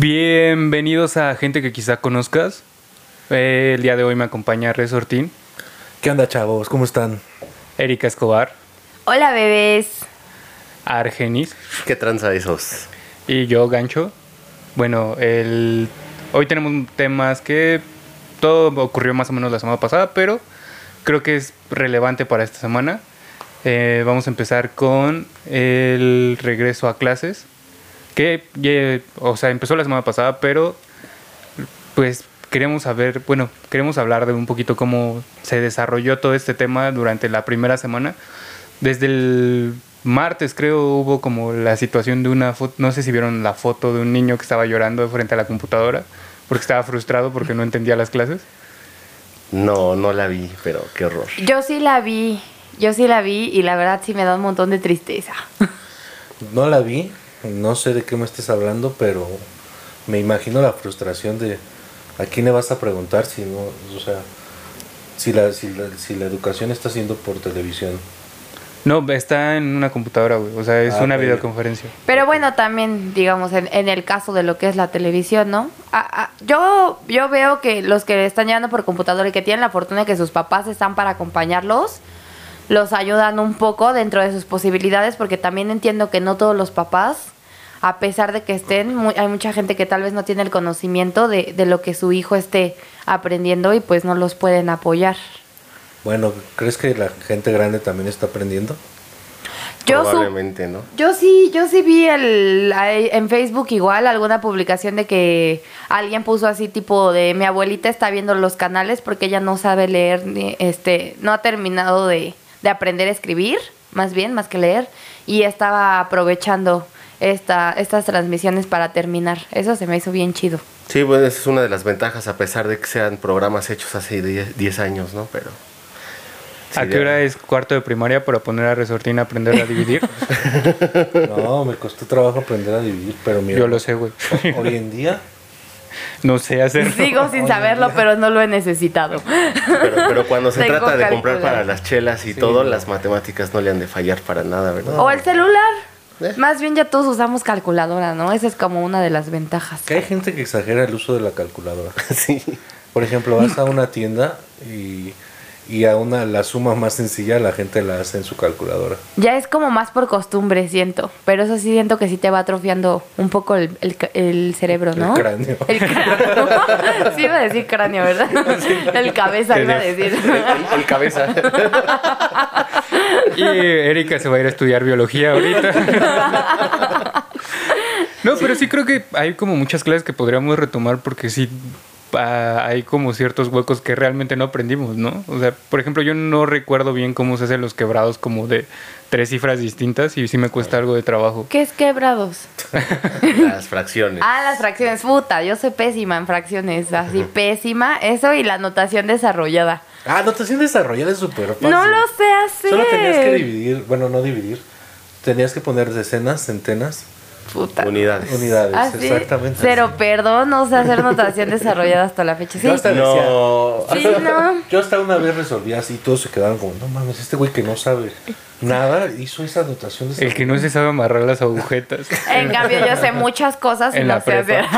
Bienvenidos a gente que quizá conozcas. Eh, el día de hoy me acompaña Resortín, ¿Qué onda, chavos? ¿Cómo están? Erika Escobar, Hola bebés. Argenis ¿Qué tranza esos? y yo, Gancho. Bueno, el... hoy tenemos temas que todo ocurrió más o menos la semana pasada, pero creo que es relevante para esta semana. Eh, vamos a empezar con el regreso a clases, que o sea, empezó la semana pasada, pero pues queremos saber, bueno, queremos hablar de un poquito cómo se desarrolló todo este tema durante la primera semana. Desde el martes creo hubo como la situación de una foto, no sé si vieron la foto de un niño que estaba llorando frente a la computadora porque estaba frustrado porque no entendía las clases. No, no la vi, pero qué horror. Yo sí la vi. Yo sí la vi y la verdad sí me da un montón de tristeza. No la vi, no sé de qué me estés hablando, pero me imagino la frustración de a quién le vas a preguntar si no, o sea, si la, si la, si la educación está siendo por televisión. No, está en una computadora, güey. O sea, es Ah, una videoconferencia. Pero bueno, también, digamos, en, en el caso de lo que es la televisión, ¿no? Ah, ah, yo, yo veo que los que están llevando por computadora y que tienen la fortuna de que sus papás están para acompañarlos, los ayudan un poco dentro de sus posibilidades, porque también entiendo que no todos los papás, a pesar de que estén, mu- hay mucha gente que tal vez no tiene el conocimiento de, de lo que su hijo esté aprendiendo y pues no los pueden apoyar. Bueno, ¿crees que la gente grande también está aprendiendo? Yo Probablemente, ¿no? Yo sí, yo sí vi el, en Facebook igual alguna publicación de que alguien puso así tipo de mi abuelita está viendo los canales porque ella no sabe leer, ni, este, no ha terminado de, de aprender a escribir, más bien, más que leer, y estaba aprovechando esta, estas transmisiones para terminar. Eso se me hizo bien chido. Sí, bueno, esa es una de las ventajas, a pesar de que sean programas hechos hace 10 10 años, ¿no? Pero. ¿A qué hora es cuarto de primaria para poner a Resortín a aprender a dividir? No, me costó trabajo aprender a dividir, pero mira, Yo lo sé, güey. hoy en día No sé hacerlo. Sigo sin saberlo, pero no lo he necesitado. Pero, pero cuando se Tengo trata de comprar para las chelas y todo, las matemáticas no le han de fallar para nada, ¿verdad? O el celular. Eh. Más bien ya todos usamos calculadora, ¿no? Esa es como una de las ventajas. que hay gente que exagera el uso de la calculadora. Sí. Por ejemplo, vas a una tienda y, y a una la suma más sencilla la gente la hace en su calculadora. Ya es como más por costumbre, siento. Pero eso sí siento que sí te va atrofiando un poco el, el el cerebro, ¿no? El cráneo. El cráneo. sí iba a decir cráneo, ¿verdad? El cabeza iba a decir. El cabeza. Y Erika se va a ir a estudiar biología ahorita. No, pero sí creo que hay como muchas clases que podríamos retomar porque sí ah, hay como ciertos huecos que realmente no aprendimos, ¿no? O sea, por ejemplo, yo no recuerdo bien cómo se hacen los quebrados como de tres cifras distintas y sí me cuesta algo de trabajo. ¿Qué es quebrados? Las fracciones. Ah, las fracciones. Puta, yo soy pésima en fracciones. Así, pésima. Eso y la notación desarrollada. Ah, notación desarrollada es súper fácil. No lo sé hacer. Solo tenías que dividir, bueno, no dividir. Tenías que poner decenas, centenas, Puta. Unidades. unidades. ¿Ah, sí? Exactamente. Cero perdón, no sé hacer notación desarrollada hasta la fecha. Sí. Yo hasta decía, No. Sí, no. Yo hasta una vez resolví así y todos se quedaron como, no mames, este güey que no sabe nada hizo esa anotación de El que no se sabe amarrar las agujetas. En cambio, yo sé muchas cosas y En no la sé hacer.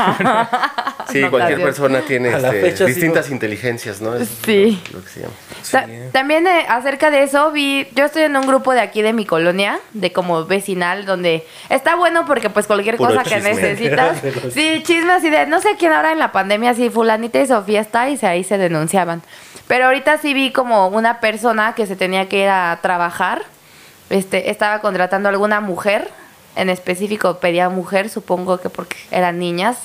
Sí, cualquier persona tiene este, distintas sigo- inteligencias, ¿no? Es Sí. Lo, lo que se llama. Ta- También eh, acerca de eso vi, yo estoy en un grupo de aquí de mi colonia, de como vecinal, donde está bueno porque pues cualquier Puro cosa que chisme. necesitas, sí, chisme así de, no sé quién ahora en la pandemia, sí, fulanita y Sofía está y se, ahí se denunciaban. Pero ahorita sí vi como una persona que se tenía que ir a trabajar, este, estaba contratando a alguna mujer, en específico pedía mujer, supongo que porque eran niñas,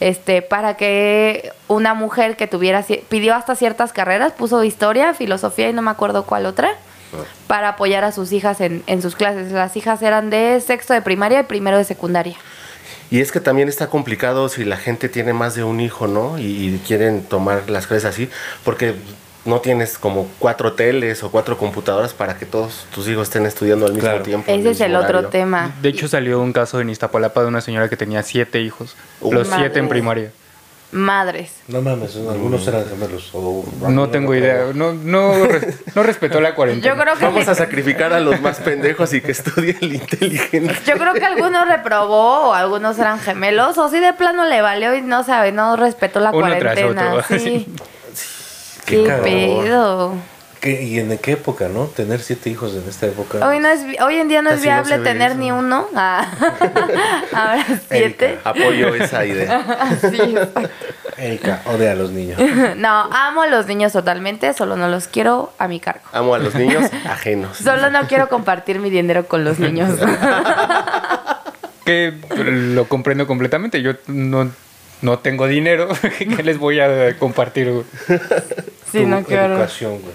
este, para que una mujer que tuviera, pidió hasta ciertas carreras, puso historia, filosofía y no me acuerdo cuál otra, para apoyar a sus hijas en, en sus clases. Las hijas eran de sexto de primaria y primero de secundaria. Y es que también está complicado si la gente tiene más de un hijo, ¿no? Y, y quieren tomar las clases así, porque no tienes como cuatro teles o cuatro computadoras para que todos tus hijos estén estudiando al mismo Claro. tiempo. Ese es el otro tema. De hecho, salió un caso en Iztapalapa de una señora que tenía siete hijos. Los Madre. siete en primaria. Madres. No mames, algunos eran gemelos. o- No tengo idea. No, no, no respetó la cuarentena. Yo creo que Vamos a sacrificar a los más pendejos y que estudie el inteligente. Yo creo que algunos reprobó o algunos eran gemelos o sí de plano le valió y no sabe, no respetó la Uno tras cuarentena. otro, Sí. Qué Qué pedo. ¿Qué- ¿Y en qué época, no? Tener siete hijos en esta época. Hoy, no es, vi- hoy en día no es no viable tener eso. ni uno. Ah. Ahora siete. Apoyo esa idea. Sí. Erika, odia a los niños. No, amo a los niños totalmente, solo no los quiero a mi cargo. Amo a los niños ajenos. Solo no quiero compartir mi dinero con los niños. Que lo comprendo completamente. Yo no, no tengo dinero. ¿Qué les voy a compartir? güey? Sí, tu no quiero. educación, güey.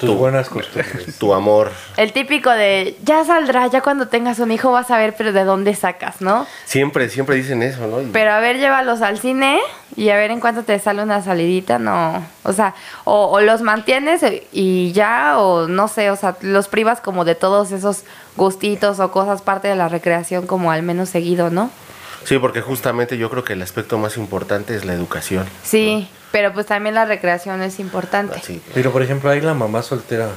Tus buenas costumbres. Tu amor. El típico de, ya saldrá, ya cuando tengas un hijo vas a ver, pero de dónde sacas, ¿no? Siempre, siempre dicen eso, ¿no? Pero a ver, llévalos al cine y a ver en cuánto te sale una salidita, no. O sea, o, o los mantienes y ya, o no sé, o sea, los privas como de todos esos gustitos o cosas parte de la recreación como al menos seguido, ¿no? Sí, porque justamente yo creo que el aspecto más importante es la educación. Sí, pero pues también la recreación es importante. Así. Pero por ejemplo, hay la mamá soltera,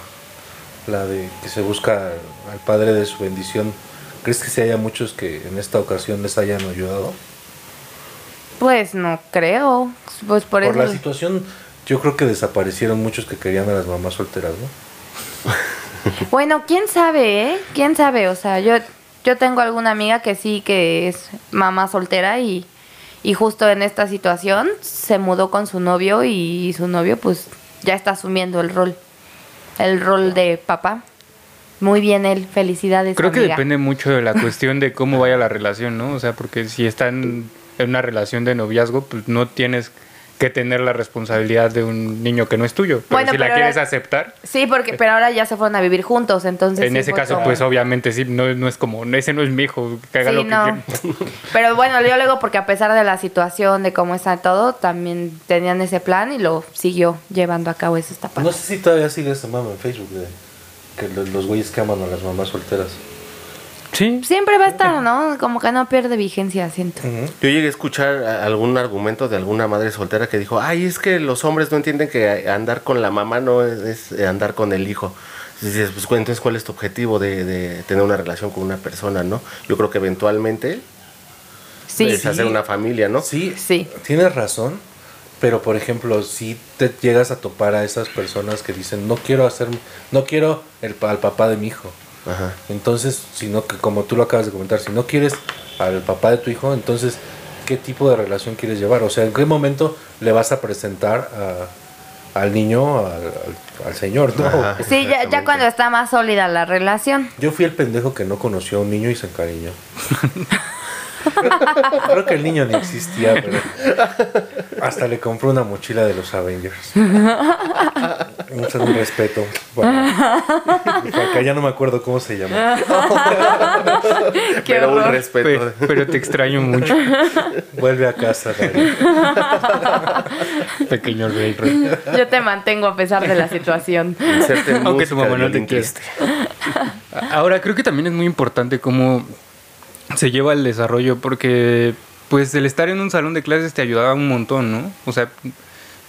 la de que se busca al padre de su bendición. ¿Crees que si haya muchos que en esta ocasión les hayan ayudado? Pues no creo, pues por, Por eso... la situación, yo creo que desaparecieron muchos que querían a las mamás solteras, ¿no? Bueno, quién sabe, ¿eh? ¿Quién sabe? O sea, yo, yo tengo alguna amiga que sí, que es mamá soltera y, y justo en esta situación se mudó con su novio y su novio pues ya está asumiendo el rol, el rol de papá. Muy bien él, felicidades. Creo que depende mucho de la cuestión de cómo vaya la relación, ¿no? O sea, porque si están en una relación de noviazgo, pues no tienes que tener la responsabilidad de un niño que no es tuyo. Pero Bueno, si la quieres ahora- aceptar, Sí, porque pero ahora ya se fueron a vivir juntos, entonces en sí ese caso, pues obviamente sí, no, no es como, ese no es mi hijo, que haga Sí, lo que no. quiera. Pero bueno, yo luego porque a pesar de la situación, de cómo está todo, también tenían ese plan y lo siguió llevando a cabo. Eso está padre. No sé si todavía sigue ese mame en Facebook de que los, los güeyes que aman a las mamás solteras. Sí, Siempre va a estar, ¿no? Como que no pierde vigencia, siento. Yo llegué a escuchar algún argumento de alguna madre soltera que dijo, ay, es que los hombres no entienden que andar con la mamá no es, es andar con el hijo. Dices, pues entonces, ¿cuál es tu objetivo de, de tener una relación con una persona, no? Yo creo que eventualmente Sí, es hacer una familia, ¿no? Sí, Sí. tienes razón, pero por ejemplo, si te llegas a topar a esas personas que dicen, no quiero hacer, no quiero el, pa- al papá de mi hijo. Ajá. Entonces, sino que como tú lo acabas de comentar, si no quieres al papá de tu hijo, entonces, ¿qué tipo de relación quieres llevar? O sea, ¿en qué momento le vas a presentar a- al niño, al, al- al señor? ¿no? Ajá. Sí, ya, ya cuando está más sólida la relación. Yo fui el pendejo que no conoció a un niño y se encariñó. Creo que el niño ni existía, pero hasta le compró una mochila de los Avengers. Mucho respeto. Bueno, acá ya no me acuerdo cómo se llama. Qué Pero un respeto. pero, pero te extraño mucho, Vuelve a casa, pequeño rey. rey. Yo te mantengo a pesar de la situación. Aunque tu mamá de no te triste. Ahora, creo que también es muy importante cómo se lleva el desarrollo, porque pues el estar en un salón de clases te ayudaba un montón, ¿no? O sea,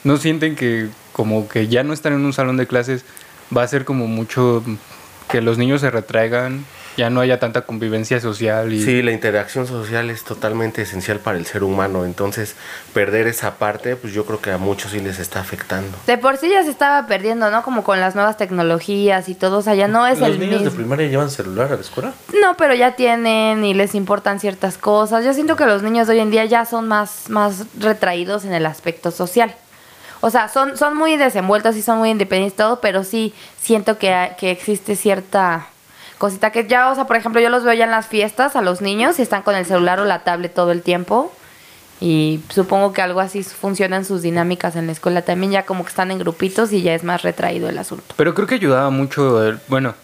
no sienten que como que ya no estar en un salón de clases va a ser como mucho que los niños se retraigan, ya no haya tanta convivencia social y Sí, la interacción social es totalmente esencial para el ser humano. Entonces, perder esa parte, pues yo creo que a muchos sí les está afectando. De por sí ya se estaba perdiendo, ¿no? Como con las nuevas tecnologías y todo. O sea, ya no es ¿Los el niños de primaria llevan celular a la escuela? No, pero ya tienen y les importan ciertas cosas. Yo siento que los niños de hoy en día ya son más, más retraídos en el aspecto social. O sea, son, son muy desenvueltos y son muy independientes y todo, pero sí siento que, que existe cierta cosita que ya, o sea, por ejemplo, yo los veo ya en las fiestas a los niños y están con el celular o la tablet todo el tiempo. Y supongo que algo así funciona en sus dinámicas en la escuela también, ya como que están en grupitos y ya es más retraído el asunto. Pero creo que ayudaba mucho, el- bueno,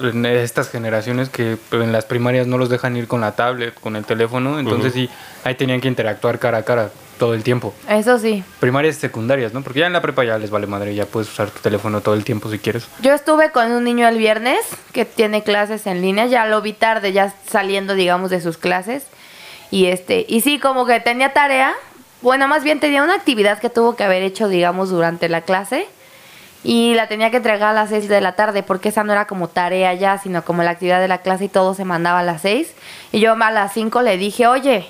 en estas generaciones que en las primarias no los dejan ir con la tablet, con el teléfono, entonces sí, ahí tenían que interactuar cara a cara todo el tiempo. Eso sí. Primarias y secundarias, ¿no? Porque ya en la prepa ya les vale madre, ya puedes usar tu teléfono todo el tiempo si quieres. Yo estuve con un niño el viernes que tiene clases en línea, ya lo vi tarde, ya saliendo, digamos, de sus clases. Y este, y sí, como que tenía tarea, bueno, más bien tenía una actividad que tuvo que haber hecho, digamos, durante la clase. Y la tenía que entregar a las 6 de la tarde, porque esa no era como tarea ya, sino como la actividad de la clase y todo se mandaba a las 6. Y yo a las 5 le dije, oye,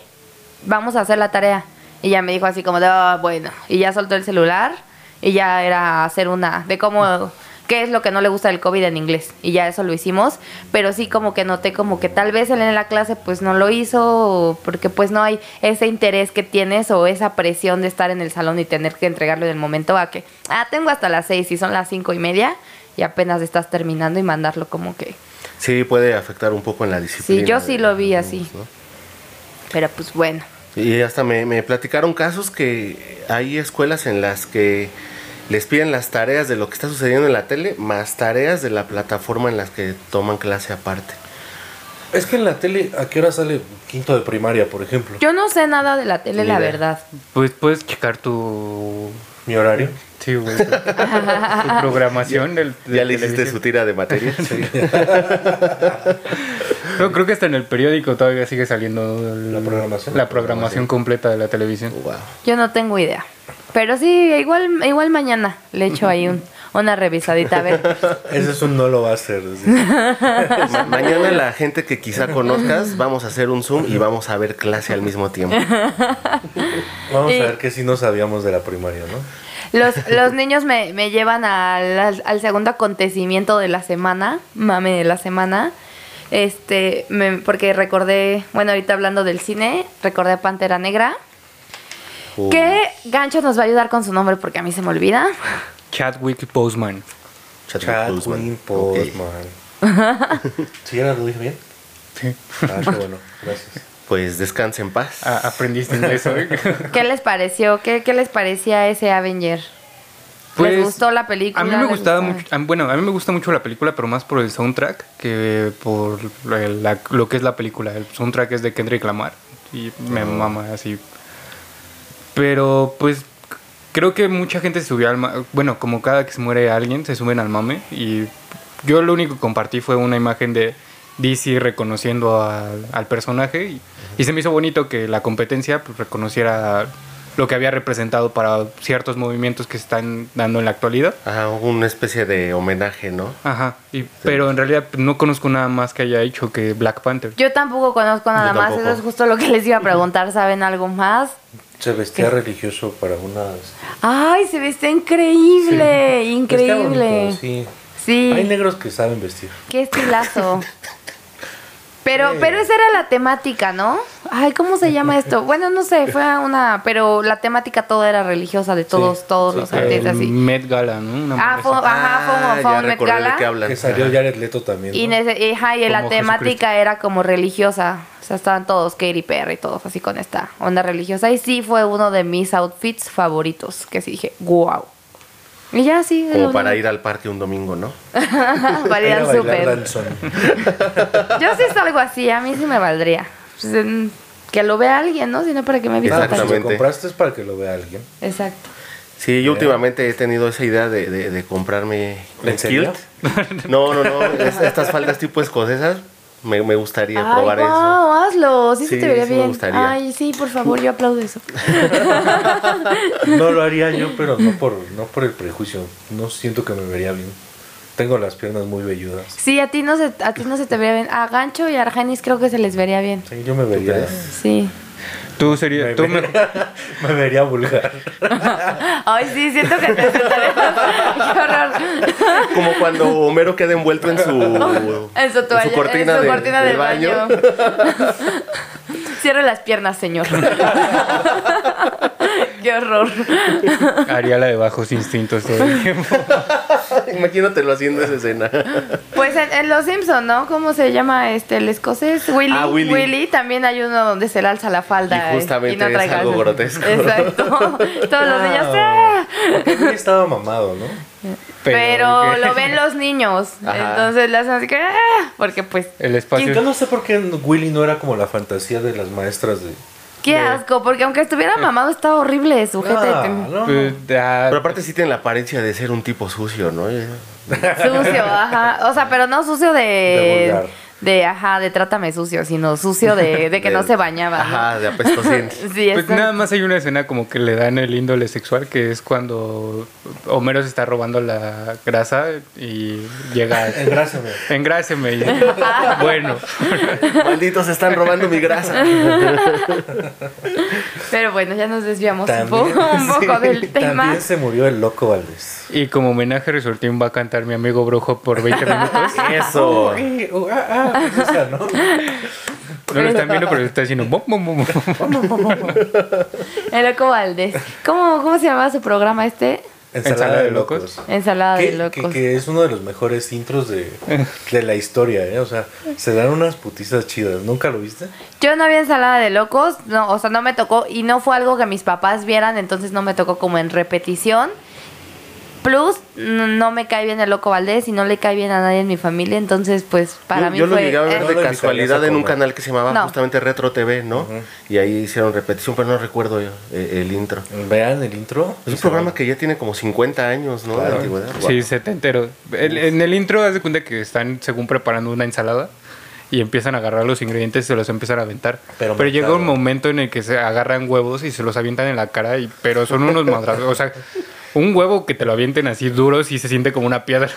vamos a hacer la tarea. Y ya me dijo así como de, "Ah, bueno. Y ya soltó el celular y ya era hacer una, de cómo, qué es lo que no le gusta del COVID en inglés. Y ya eso lo hicimos. Pero sí como que noté como que tal vez él en la clase pues no lo hizo, porque pues no hay ese interés que tienes o esa presión de estar en el salón y tener que entregarlo en el momento a que, ah, tengo hasta las seis y son las cinco y media y apenas estás terminando y mandarlo como que... Sí, puede afectar un poco en la disciplina. Sí, yo sí lo vi los así. ¿no? Pero pues bueno. Y hasta me, me platicaron casos que hay escuelas en las que les piden las tareas de lo que está sucediendo en la tele, más tareas de la plataforma en las que toman clase aparte. Es que en la tele, ¿a qué hora sale quinto de primaria, por ejemplo? Yo no sé nada de la tele, Ni la idea. verdad. Pues puedes checar tu... Mi horario. Sí, güey. tu programación del... de ¿Ya le hiciste televisión. su tira de materia? No, creo que hasta en el periódico todavía sigue saliendo el- ¿La programación? la programación completa de la televisión. Wow. Yo no tengo idea. Pero sí, igual, igual mañana le echo ahí un, una revisadita a ver. Ese es un no lo va a hacer. sí. Ma- mañana la gente que quizá conozcas, vamos a hacer un Zoom y vamos a ver clase al mismo tiempo. Vamos Y- a ver que sí no sabíamos de la primaria, ¿no? Los, los niños me, me llevan al, al- segundo acontecimiento de la semana, mame de la semana. Este, me- porque recordé, bueno, ahorita hablando del cine, recordé Pantera Negra. Uh, Que Gancho nos va a ayudar con su nombre porque a mí se me olvida. Chadwick Boseman. Chadwick Chadwin Ok. Postman. ¿Sí era lo dije bien? Sí. Ah, qué bueno, gracias. Pues descanse en paz. Ah, aprendiste inglés hoy. ¿Qué les pareció? ¿Qué, qué les parecía ese Avenger? Pues, ¿Les gustó la película? A mí me ¿Les gustaba mucho, a- bueno, a mí me gusta mucho la película, pero más por el soundtrack que por la- lo que es la película. El soundtrack es de Kendrick Lamar y me mama así. Pero pues creo que mucha gente se subió al ma- bueno, como cada que se muere alguien se suben al mame y yo lo único que compartí fue una imagen de DC reconociendo al, al personaje y, y se me hizo bonito que la competencia pues, reconociera lo que había representado para ciertos movimientos que se están dando en la actualidad. Ajá, una especie de homenaje, ¿no? Ajá, y, pero en realidad pues, no conozco nada más que haya hecho que Black Panther. Yo tampoco conozco nada Yo más, tampoco. eso es justo lo que les iba a preguntar, ¿saben algo más? Se vestía religioso para unas... Ay, se viste increíble, increíble. Vestía bonito, sí. Sí, Hay negros que saben vestir. qué estilazo. Pero, Sí. pero esa era la temática, ¿no? Ay, ¿cómo se llama esto? Bueno, no sé, fue una, pero la temática toda era religiosa de todos, Sí, todos sí, los sí. artistas, así. Met Gala, ¿no? Una Ah, fue, ajá, fue, un- fue ya un Met Gala. qué hablan. Que salió Jared Leto también. Y, ¿no? nece- ajá, y la temática era como religiosa. O sea, estaban todos Katy Perry y todos así con esta onda religiosa. Y sí fue uno de mis outfits favoritos. Que sí dije, wow. Y ya sí. Como para ir al parque un domingo, ¿no? para ir al súper. Yo sí es algo así, a mí sí me valdría. Pues, en- que lo vea alguien, ¿no? Si no, para que me vista tan... si lo Exactamente. compraste es para que lo vea alguien. Exacto. Sí, yo últimamente he tenido esa idea de, de, de comprarme ¿En un serio? kilt. No, no, no. es- estas faldas tipo escocesas. Me, me gustaría Ay, probar eso. wow, hazlo. Sí, se Sí, te vería sí me bien. gustaría. Ay, sí, por favor, yo aplaudo eso. No lo haría yo, pero no por, no por el prejuicio. No siento que me vería bien. Tengo las piernas muy velludas. Sí, a ti no se, a ti no se te vería bien. A Gancho y a Argenis creo que se les vería bien. Sí, yo me vería. Sí. Tú serías, Me, tú me- me vería vulgar. Ay, sí, siento que te. Qué horror. Como cuando Homero queda envuelto en su, En su toalla, en su cortina, en su de- cortina del baño. Cierre las piernas, señor. Qué horror. haría la de bajos instintos todo el tiempo. Imagínatelo haciendo esa escena. Pues en, En Los Simpson, ¿no? ¿Cómo se llama este el escocés? Willy. Ah, Willy. también hay uno donde se le alza la falda. Y justamente y no es algo grotesco. Exacto. Todos los niños. ¡ah! Porque Willy estaba mamado, ¿no? Pero, lo ven los niños. Ajá. Entonces le hacen así que. ¡ah! Porque pues. El espacio. Yo no sé por qué Willy no era como la fantasía de las maestras de... Qué asco. Porque aunque estuviera mamado, estaba horrible su. Ah, no, no. ah, Pero aparte sí tiene la apariencia de ser un tipo sucio, ¿no? Sucio, ajá. O sea, pero no sucio De de. vulgar. De, ajá, de trátame sucio, sino sucio de, de que no se bañaba. ¿no? Ajá, de apestosín. Sí, Pues nada más hay una escena como que le dan el índole sexual, que es cuando Homero se está robando la grasa y llega... Engrásame. Engráseme. y- bueno, Malditos están robando mi grasa. Pero bueno, ya nos desviamos un poco, un poco sí, del tema. También se murió el loco Valdés. y como homenaje Resortín va a cantar mi amigo Brujo por 20 minutos. Eso. Eh, uh, ah, o sea, ¿no? No lo están viendo, pero le está haciendo... bom, bom, bom. El loco Valdés. ¿Cómo, ¿Cómo se llamaba su programa este? Ensalada de locos. Ensalada de locos. que- que es uno de los mejores intros de, de la historia, ¿eh? O sea, se dan unas putizas chidas. ¿Nunca lo viste? Yo no vi ensalada de locos, no, o sea, no me tocó y no fue algo que mis papás vieran, entonces no me tocó como en repetición. Plus, no, me cae bien el loco Valdés y no le cae bien a nadie en mi familia, entonces pues para yo, mí yo lo fue... llegué a ver eh, de lo casualidad en un canal que se llamaba No. justamente Retro TV, ¿no? Y ahí hicieron repetición, pero no recuerdo yo, eh, el intro. Vean el intro. Es un programa que ya tiene como 50 años, ¿no? De Claro. antigüedad. Sí, setentero. El- en el intro, haz de cuenta que están según preparando una ensalada y empiezan a agarrar los ingredientes y se los empiezan a aventar. Pero Pero, llega un momento en el que se agarran huevos y se los avientan en la cara, y, pero son unos madrazos. O sea, un huevo que te lo avienten así duro sí se siente como una piedra.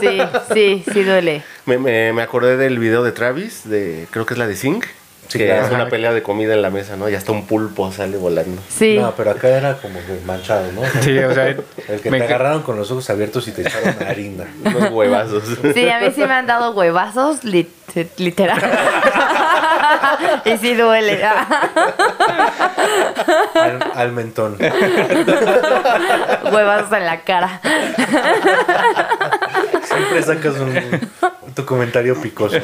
Sí, sí, sí duele. Me, me, me acordé del video de Travis, de creo que es la de Zinc, Sí, que claro. hace una pelea de comida en la mesa, ¿no? Y hasta un pulpo sale volando. Sí. No, pero acá era como que manchado, ¿no? sí, o sea, El que me te agarraron con los ojos abiertos y te echaron harina. Unos huevazos. Sí, a mí sí me han dado huevazos, lit- literal. y sí duele. Al, al mentón. huevazos en la cara. Siempre sacas un, tu comentario picoso. El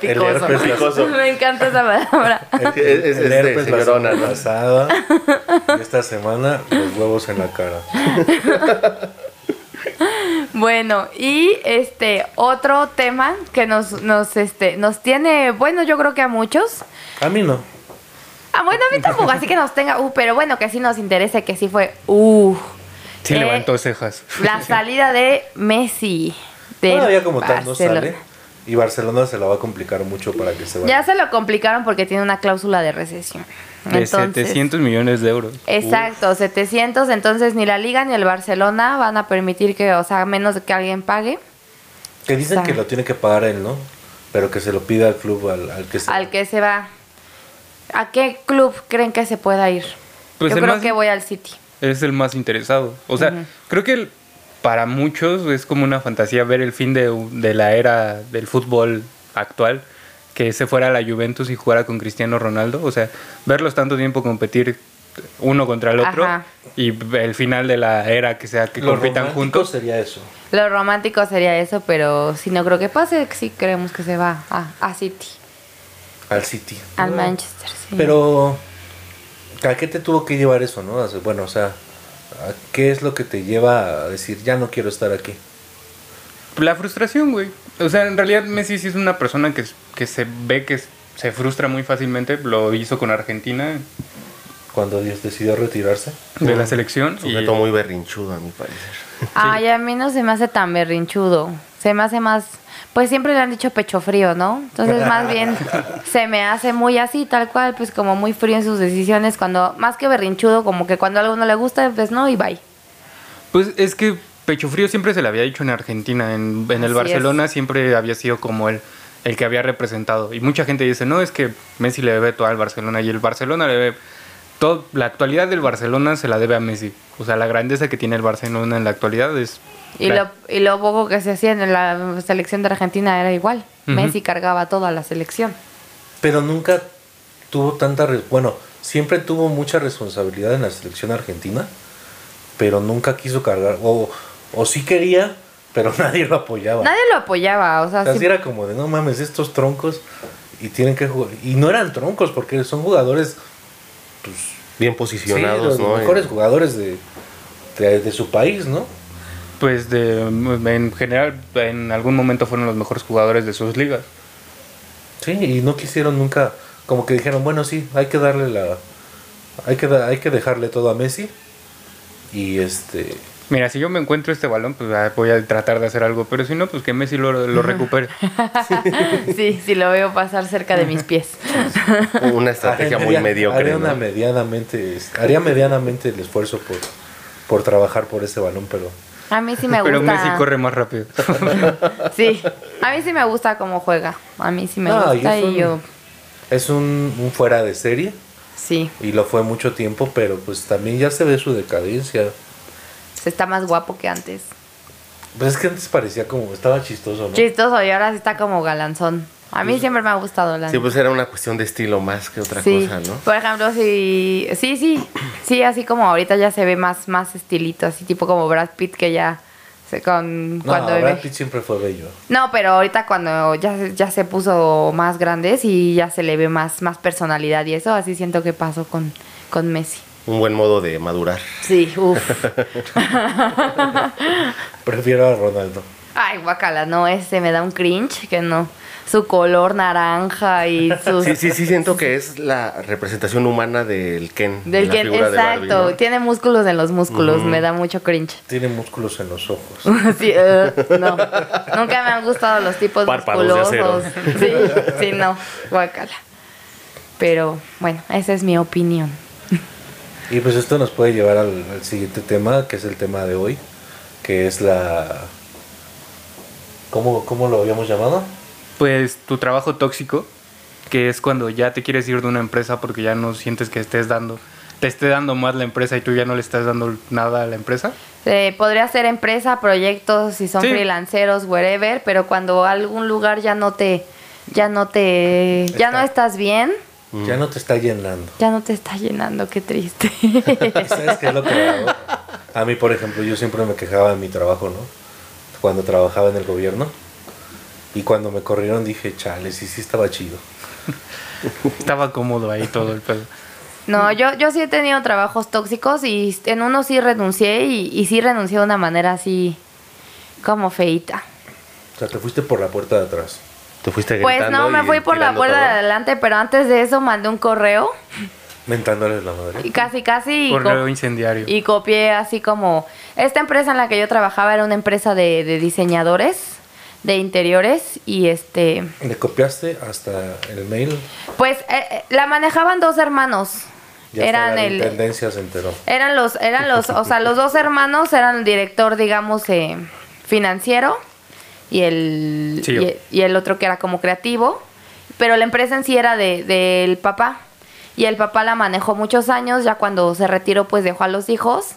Picoso. herpes, la- Picoso. Me encanta esa palabra. el, Es- es- el es de herpes la esta semana, los huevos en la cara. Bueno, y este otro tema que nos, nos, este, nos tiene, bueno, yo creo que a muchos. A mí no. Ah, bueno, a mí tampoco, así que nos tenga, uh, pero bueno, que sí nos interese, que sí fue, uh, sí eh, levantó cejas. la salida de Messi. Todavía como tal no sale. Y Barcelona se la va a complicar mucho para que se vaya. Ya se lo complicaron porque tiene una cláusula de recesión. De Entonces, 700 millones de euros. Exacto, 700, entonces ni la Liga ni el Barcelona van a permitir que, o sea, a menos de que alguien pague, Que dicen que lo tiene que pagar él, ¿no? Pero que se lo pida al club al, al que se al que se va. ¿A qué club creen que se pueda ir? Pues Yo creo más- que voy al City. es el más interesado. O sea, creo que el- para muchos es como una fantasía ver el fin de, de la era del fútbol actual, que se fuera a la Juventus y jugara con Cristiano Ronaldo. O sea, verlos tanto tiempo competir uno contra el otro Ajá. y el final de la era que sea que Lo compitan romántico juntos. sería eso. Lo romántico sería eso, pero si no creo que pase, sí creemos que se va a, a City, Al City. al. Manchester. sí. Pero, ¿a qué te tuvo que llevar eso, no? Bueno, o sea, ¿a ¿qué es lo que te lleva a decir, ya no quiero estar aquí? La frustración, güey. O sea, en realidad Messi sí es una persona que, que se ve que se frustra muy fácilmente. Lo hizo con Argentina Cuando Dios decidió retirarse. de la selección. y- Sujeto muy berrinchudo, a mi parecer. Ay, a mí no se me hace tan berrinchudo. Se me hace más. Pues siempre le han dicho pecho frío, ¿no? Entonces, más bien se me hace muy así, tal cual, pues como muy frío en sus decisiones. Cuando, más que berrinchudo, como que cuando algo no le gusta, pues no, y bye. Pues es que Pecho Frío siempre se le había dicho en Argentina. En, en el Así Barcelona siempre había sido como el, el que había representado. Y mucha gente dice, no, es que Messi le debe todo al Barcelona. Y el Barcelona le debe. Todo, la actualidad del Barcelona se la debe a Messi. O sea, la grandeza que tiene el Barcelona en la actualidad es. Y lo, y lo poco que se hacía en la selección de Argentina era igual. Messi cargaba toda la selección. Pero nunca tuvo tanta... re- Bueno, siempre tuvo mucha responsabilidad en la selección argentina, pero nunca quiso cargar. O, o sí quería, pero nadie lo apoyaba. Nadie lo apoyaba, o sea, O sea, sí- sí era como de, no mames, estos troncos y tienen que jugar. Y no eran troncos porque son jugadores, pues, Bien sí, posicionados, los ¿no? mejores jugadores de, de, de su país, ¿no? Pues de, en general, en algún momento fueron los mejores jugadores de sus ligas. Sí, y no quisieron nunca, como que dijeron, bueno, sí, hay que darle la, hay que, hay que dejarle todo a Messi. Y este, Mira, si yo me encuentro este balón, pues ah, voy a tratar de hacer algo. Pero si no, pues que Messi lo, lo recupere. sí, sí lo veo pasar cerca de mis pies. Una estrategia muy mediocre. Haría, ¿no? una medianamente, haría medianamente el esfuerzo por, por trabajar por ese balón, pero A mí sí me gusta. Pero Messi corre más rápido. Sí, a mí sí me gusta cómo juega. A mí sí me No, gusta es y un- yo es un, un fuera de serie. sí, Y lo fue mucho tiempo, pero pues también ya se ve su decadencia. Está más guapo que antes. Pues es que antes parecía como, estaba chistoso, ¿no? Chistoso y ahora sí está como galanzón. A Pues mí siempre me ha gustado la Sí, pues era una cuestión de estilo más que otra Sí. cosa, ¿no? Por ejemplo, sí, sí, sí, sí, así como ahorita ya se ve más, más estilito, así tipo como Brad Pitt que ya se con No, cuando Brad Pitt siempre fue bello. No, pero ahorita cuando ya, se- ya se puso más grande y ya se le ve más, más personalidad y eso, así siento que pasó con, con Messi. Un buen modo de madurar. Sí, uff. Prefiero a Ronaldo. Ay, guacala, no, ese me da un cringe que no. Su color naranja y sus... Sí, sí, sí, siento que es la representación humana del Ken. de Del de Barbie, exacto, ¿no? tiene músculos en los músculos, me da mucho cringe. Tiene músculos en los ojos. Sí, eh, no. Nunca me han gustado los tipos Párpados de musculosos. Sí, sí, no, guacala. Pero bueno, esa es mi opinión. Y pues esto nos puede llevar al, al siguiente tema, que es el tema de hoy, que es la... ¿Cómo, cómo lo habíamos llamado? Pues tu trabajo tóxico, que es cuando ya te quieres ir de una empresa porque ya no sientes que estés dando, te esté dando más la empresa y tú ya no le estás dando nada a la empresa. Eh, podría ser empresa, proyectos, si son Sí. freelanceros, wherever, pero cuando algún lugar ya no te, ya no te, ya no Está. estás bien, Ya no te está llenando. ya no te está llenando, qué triste. ¿Sabes qué es lo que hago? A mí, por ejemplo, yo siempre me quejaba de mi trabajo, ¿no? Cuando trabajaba en el gobierno. Y cuando me corrieron dije, chale, sí, sí estaba chido. Estaba cómodo ahí todo el pedo. No, yo, yo sí he tenido trabajos tóxicos y en uno sí renuncié y, y sí renuncié de una manera así como feita. O sea, te fuiste por la puerta de atrás. Te fuiste Pues no, me fui por la puerta de adelante, pero antes de eso mandé un correo Mentándoles la madre. y casi casi Correo co- incendiario. y copié así como esta empresa en la que yo trabajaba era una empresa de, de diseñadores de interiores y este Le copiaste hasta el mail. pues eh, eh, la manejaban dos hermanos Ya eran la el intendencia se enteró. Eran los, eran los, o sea, los dos hermanos eran el director, digamos, eh, financiero y el, Sí, yo. y, y el otro que era como creativo, pero la empresa en sí era de, del papá. Y el papá la manejó muchos años, ya cuando se retiró pues dejó a los hijos.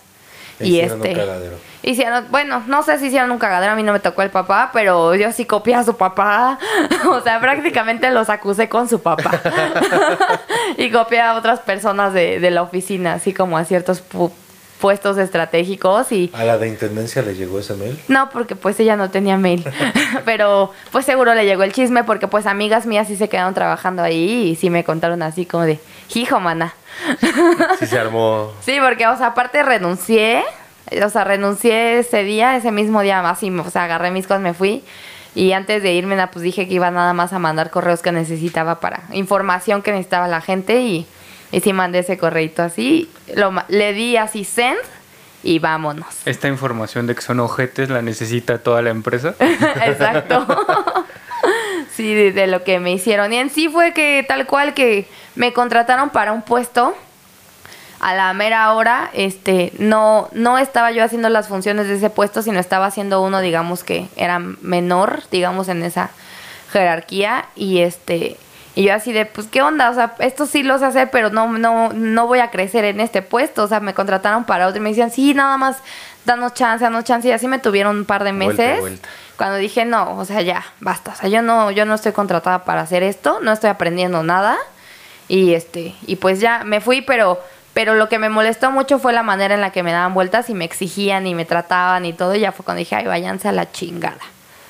E y hicieron un este cagadero. hicieron, bueno, no sé si hicieron un cagadero, a mí no me tocó el papá, pero yo sí copié a su papá. o sea, prácticamente los acusé con su papá. y copié a otras personas de, de la oficina, así como a ciertos pu- puestos estratégicos y A la de intendencia le llegó ese mail. no, porque pues ella no tenía mail. Pero pues seguro le llegó el chisme porque pues amigas mías sí se quedaron trabajando ahí y sí me contaron así como de, hijo, mana. Sí se armó. Sí, porque, o sea, aparte renuncié, o sea, renuncié ese día, ese mismo día así, o sea, agarré mis cosas, me fui. Y antes de irme, pues dije que iba nada más a mandar correos que necesitaba para información que necesitaba la gente y, y sí mandé ese correito así, lo, le di así send y vámonos. Esta información de que son ojetes la necesita toda la empresa. Exacto. sí, de, de lo que me hicieron. Y en sí fue que tal cual que me contrataron para un puesto a la mera hora, este, no, no estaba yo haciendo las funciones de ese puesto, sino estaba haciendo uno, digamos que era menor, digamos, en esa jerarquía, y este, y yo así de, pues, ¿qué onda? O sea, esto sí lo sé hacer, pero no, no, no voy a crecer en este puesto. O sea, me contrataron para otro y me decían, sí, nada más, danos chance, danos chance, y así me tuvieron un par de Vuelta, meses. vuelta. Cuando dije, no, o sea, ya, basta. O sea, yo no, yo no estoy contratada para hacer esto, no estoy aprendiendo nada. Y este, y pues ya me fui, pero, Pero lo que me molestó mucho fue la manera en la que me daban vueltas y me exigían y me trataban y todo. Y ya fue cuando dije, ay, váyanse a la chingada.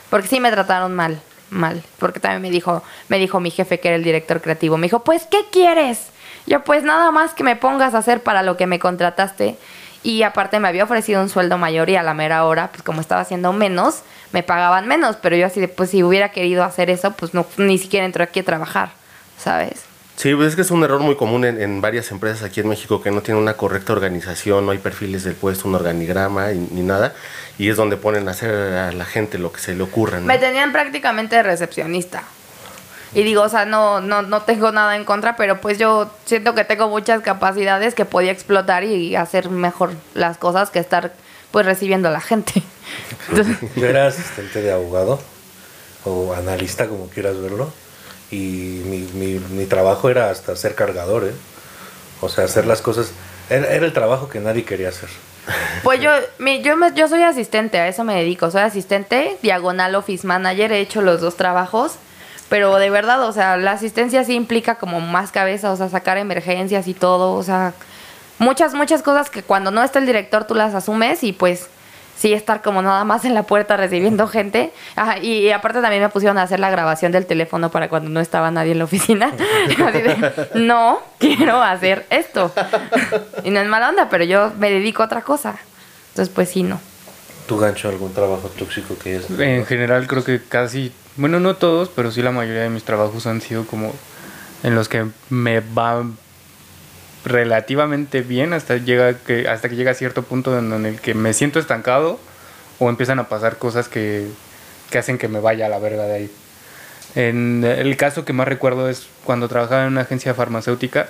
Porque sí me trataron mal, mal. Porque también me dijo, me dijo mi jefe que era el director creativo. Me dijo, pues, ¿qué quieres? Yo, pues nada más que me pongas a hacer para lo que me contrataste. Y aparte me había ofrecido un sueldo mayor y a la mera hora, pues como estaba haciendo menos, me pagaban menos. Pero yo así de, pues si hubiera querido hacer eso, pues no, ni siquiera entró aquí a trabajar, ¿sabes? Sí, pues es que es un error muy común en, en varias empresas aquí en México que no tienen una correcta organización, no hay perfiles del puesto, un organigrama y- ni nada. Y es donde ponen a hacer a la gente lo que se le ocurra. ¿no? Me tenían prácticamente de recepcionista. Y digo, o sea, no, no, no tengo nada en contra, pero pues yo siento que tengo muchas capacidades que podía explotar y hacer mejor las cosas que estar pues recibiendo a la gente. Entonces, Yo era asistente de abogado o analista, como quieras verlo. Y mi, mi, mi trabajo era hasta ser cargador, ¿eh? O sea, hacer las cosas. Era, era el trabajo que nadie quería hacer. pues yo, mi, yo, me- yo soy asistente, a eso me dedico. Soy asistente, diagonal office manager, he hecho los dos trabajos. Pero de verdad, o sea, la asistencia sí implica como más cabeza, o sea, sacar emergencias y todo, o sea, muchas, muchas cosas que cuando no está el director tú las asumes y pues sí estar como nada más en la puerta recibiendo gente. Ajá, y, y aparte también me pusieron a hacer la grabación del teléfono para cuando no estaba nadie en la oficina. Así de, no quiero hacer esto. y no es mala onda, pero yo me dedico a otra cosa. Entonces, pues sí, no. ¿Tú gancho algún trabajo tóxico que es? En general creo que casi, bueno, no todos, pero sí la mayoría de mis trabajos han sido como en los que me va relativamente bien hasta llega que hasta que llega a cierto punto en, el que me siento estancado o empiezan a pasar cosas que, que hacen que me vaya a la verga de ahí. En el caso que más recuerdo es cuando trabajaba en una agencia farmacéutica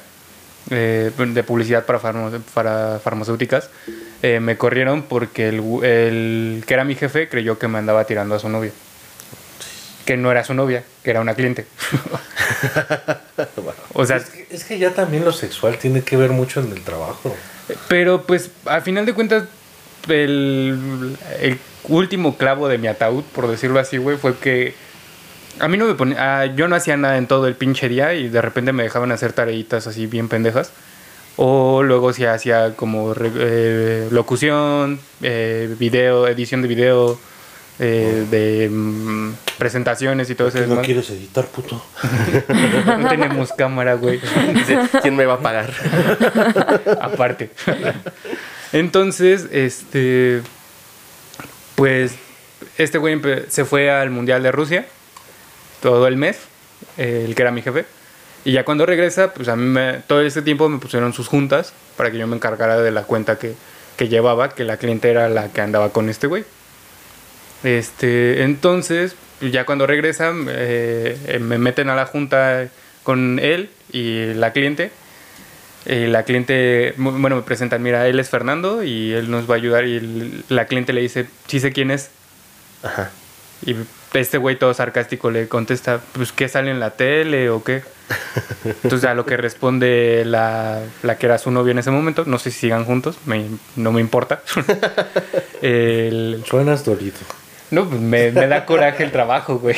eh, de publicidad para, farma- para farmacéuticas. eh, me corrieron porque el, el que era mi jefe creyó que me andaba tirando a su novia. Que no era su novia, que era una cliente. o sea, Es que, es que ya también lo sexual tiene que ver mucho en el trabajo. pero pues al final de cuentas, el, el último clavo de mi ataúd, por decirlo así, güey, fue que a mí no me ponía. ah, yo no hacía nada en todo el pinche día y de repente me dejaban hacer tareitas así bien pendejas. O luego si hacía como re- eh, locución, eh, video, edición de video, eh, de mm, presentaciones y todo eso. ¿Por qué no quieres editar, puto? no tenemos cámara, güey. Dice, ¿Quién me va a pagar? aparte. Entonces, este, pues, este güey se fue al Mundial de Rusia todo el mes, eh, el que era mi jefe. Y ya cuando regresa, pues a mí me- todo este tiempo me pusieron sus juntas para que yo me encargara de la cuenta que, que llevaba, que la cliente era la que andaba con este güey. Este, entonces, ya cuando regresa, eh, eh, me meten a la junta con él y la cliente. Y la cliente, bueno, me presentan, mira, él es Fernando y él nos va a ayudar. Y el- la cliente le dice, sí sé quién es. Ajá. Y este güey todo sarcástico le contesta, pues, ¿qué sale en la tele o qué? Entonces a lo que responde la, la que era su novia en ese momento, no sé si sigan juntos, me- no me importa. El- Suenas dolido. No, pues me, da coraje el trabajo, güey.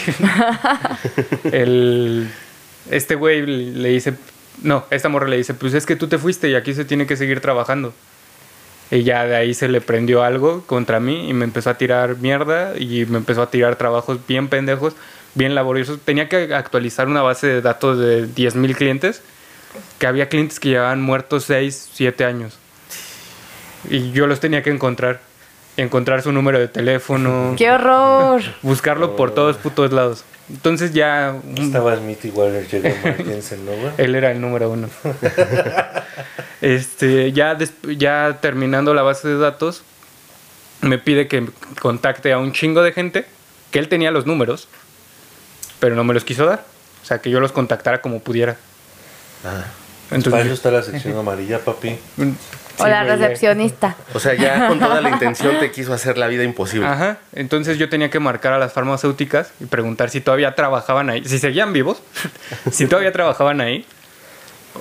Este güey le dice, no, esta morra le dice, pues es que tú te fuiste y aquí se tiene que seguir trabajando. Y ya de ahí se le prendió algo contra mí y me empezó a tirar mierda y me empezó a tirar trabajos bien pendejos, bien laboriosos. Tenía que actualizar una base de datos de 10.000 clientes, que había clientes que llevaban muertos 6, 7 años. Y yo los tenía que encontrar. Encontrar su número de teléfono. ¡Qué horror! Buscarlo por todos putos lados. Entonces ya un- Estaba Smith igual Martinsen, ¿no, güey? él era el número uno. este, ya, ya terminando la base de datos, me pide que contacte a un chingo de gente, que él tenía los números, pero no me los quiso dar. O sea, que yo los contactara como pudiera. Ah. Para eso Entonces, está la sección amarilla, papi. mm, O la recepcionista. O sea, ya con toda la intención te quiso hacer la vida imposible. Ajá, entonces yo tenía que marcar a las farmacéuticas y preguntar si todavía trabajaban ahí, si seguían vivos, si todavía trabajaban ahí.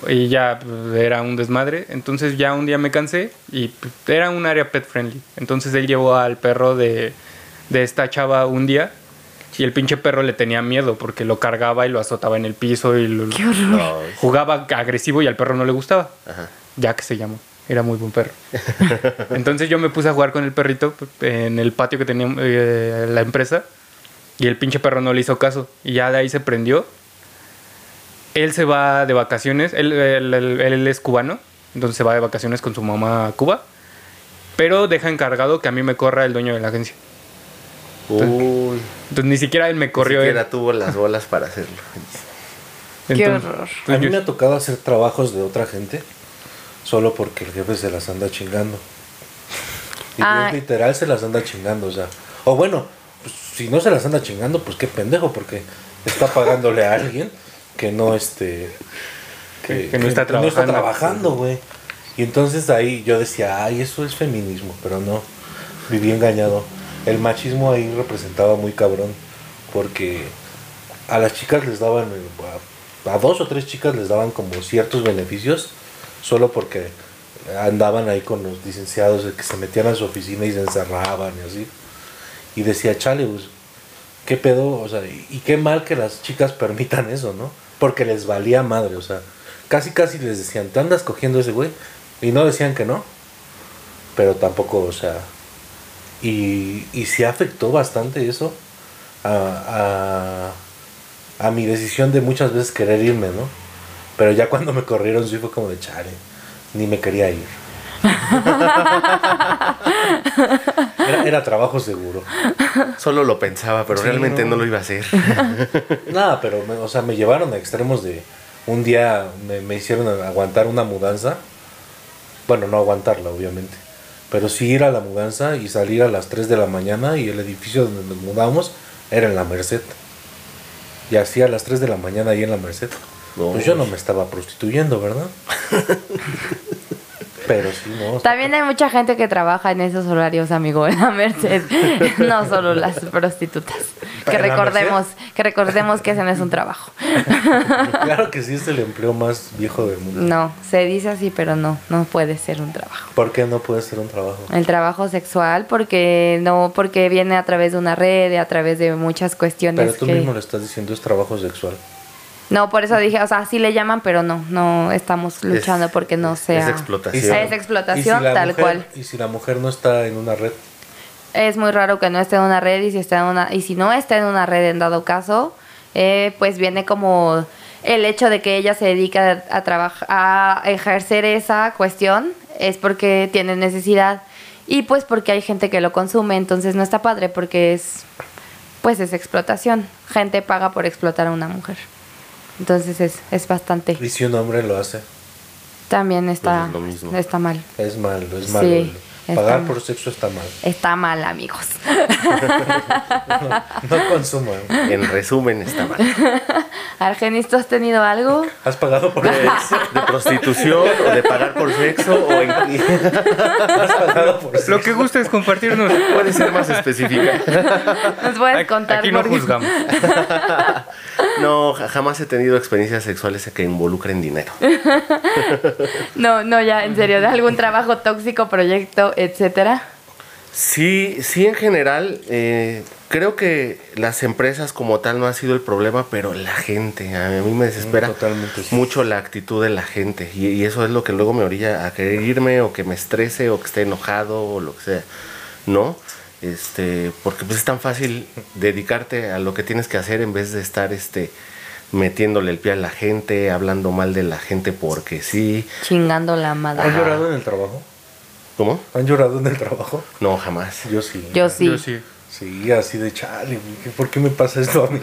Y ya pues, era un desmadre. Entonces ya un día me cansé y pues, era un área pet friendly. Entonces él llevó al perro de, de esta chava un día y el pinche perro le tenía miedo porque lo cargaba y lo azotaba en el piso y lo, ¡Qué horror! jugaba agresivo y al perro no le gustaba. Ajá. Jack se llama. Era muy buen perro. Entonces yo me puse a jugar con el perrito en el patio que tenía eh, la empresa. Y el pinche perro no le hizo caso. Y ya de ahí se prendió. Él se va de vacaciones. Él, él- él- él es cubano. Entonces se va de vacaciones con su mamá a Cuba. Pero deja encargado que a mí me corra el dueño de la agencia. Uy, Entonces ni siquiera él me corrió. ni él. siquiera tuvo las bolas para hacerlo. Qué Entonces- horror. A mí me ha tocado hacer trabajos de otra gente solo porque el jefe se las anda chingando. Y Ah. es literal se las anda chingando, o sea. O bueno, pues, si no se las anda chingando, pues qué pendejo, porque está pagándole a alguien que no este. Que- que no está trabajando. trabajando, güey. Y entonces ahí yo decía, ay, eso es feminismo, pero no. Viví engañado. El machismo ahí representaba muy cabrón, porque a las chicas les daban, a, dos o tres chicas les daban como ciertos beneficios, solo porque andaban ahí con los licenciados que se metían a su oficina y se encerraban y así. Y decía, chale, pues, qué pedo, o sea, y, y qué mal que las chicas permitan eso, ¿no? Porque les valía madre, o sea, casi casi les decían, ¿te andas cogiendo ese güey? Y no decían que no, pero tampoco, o sea, y, y sí afectó bastante eso a, a, a mi decisión de muchas veces querer irme, ¿no? Pero ya cuando me corrieron sí fue como de chale, ni me quería ir. Era, era trabajo seguro. Solo lo pensaba, pero Sí, realmente no. no. lo iba a hacer. Nada, pero, me- o sea, me llevaron a extremos de... Un día me, me hicieron aguantar una mudanza. Bueno, no aguantarla, obviamente. Pero sí ir a la mudanza y salir a las 3 de la mañana y el edificio donde nos mudamos era en la Merced. Y así a las 3 de la mañana ahí en la Merced. No. Pues yo no me estaba prostituyendo, ¿verdad? Pero sí, no. También hay mucha gente que trabaja en esos horarios, amigo, en la Merced. No solo las prostitutas. Que ¿En la recordemos, que recordemos que ese no es un trabajo. Claro que sí es el empleo más viejo del mundo. No, se dice así, pero no, no puede ser un trabajo. ¿Por qué no puede ser un trabajo? El trabajo sexual, porque no, porque viene a través de una red, a través de muchas cuestiones Pero tú que. mismo lo estás diciendo, es trabajo sexual. No, por eso dije, o sea, sí le llaman, pero no, no estamos luchando Es- porque no sea. Es explotación. Es explotación, tal mujer- cual. Y si la mujer no está en una red, Es muy raro que no esté en una red y si está en una y si no está en una red en dado caso, eh, pues viene como el hecho de que ella se dedica a, trabajar a ejercer esa cuestión es porque tiene necesidad y pues porque hay gente que lo consume, entonces no está padre porque es pues es explotación. Gente paga por explotar a una mujer. Entonces es, es bastante. y si un hombre lo hace, También está, Pues es lo mismo. está mal. es malo, es Sí, malo. está Pagar mal. por sexo está mal. Está mal, amigos. No consuman. En resumen, está mal. Argenis, ¿tú has tenido algo? ¿Has pagado por De, sexo? de prostitución o de pagar por sexo o en- ¿Has pagado por sexo? Lo que gusta es compartirnos. puede ser más específica. ¿Nos puedes Aquí- contar? Aquí no juzgamos. No, ja- jamás he tenido experiencias sexuales que involucren dinero. No, no, ya, en serio, de algún trabajo tóxico, proyecto, etcétera. Sí, sí, en general, eh, creo que las empresas como tal no ha sido el problema, pero la gente, a mí me desespera Mm, totalmente, sí. mucho la actitud de la gente y, y eso es lo que luego me orilla a querer irme o que me estrese o que esté enojado o lo que sea, ¿no? Este, porque pues es tan fácil dedicarte a lo que tienes que hacer en vez de estar, este, metiéndole el pie a la gente, hablando mal de la gente porque sí. Chingando la ¿Han madre. llorado en el trabajo? ¿Cómo? ¿Han llorado en el trabajo? No, jamás. Yo sí. Yo sí. Yo sí. Sí, así de chale, güey, ¿por qué me pasa esto a mí?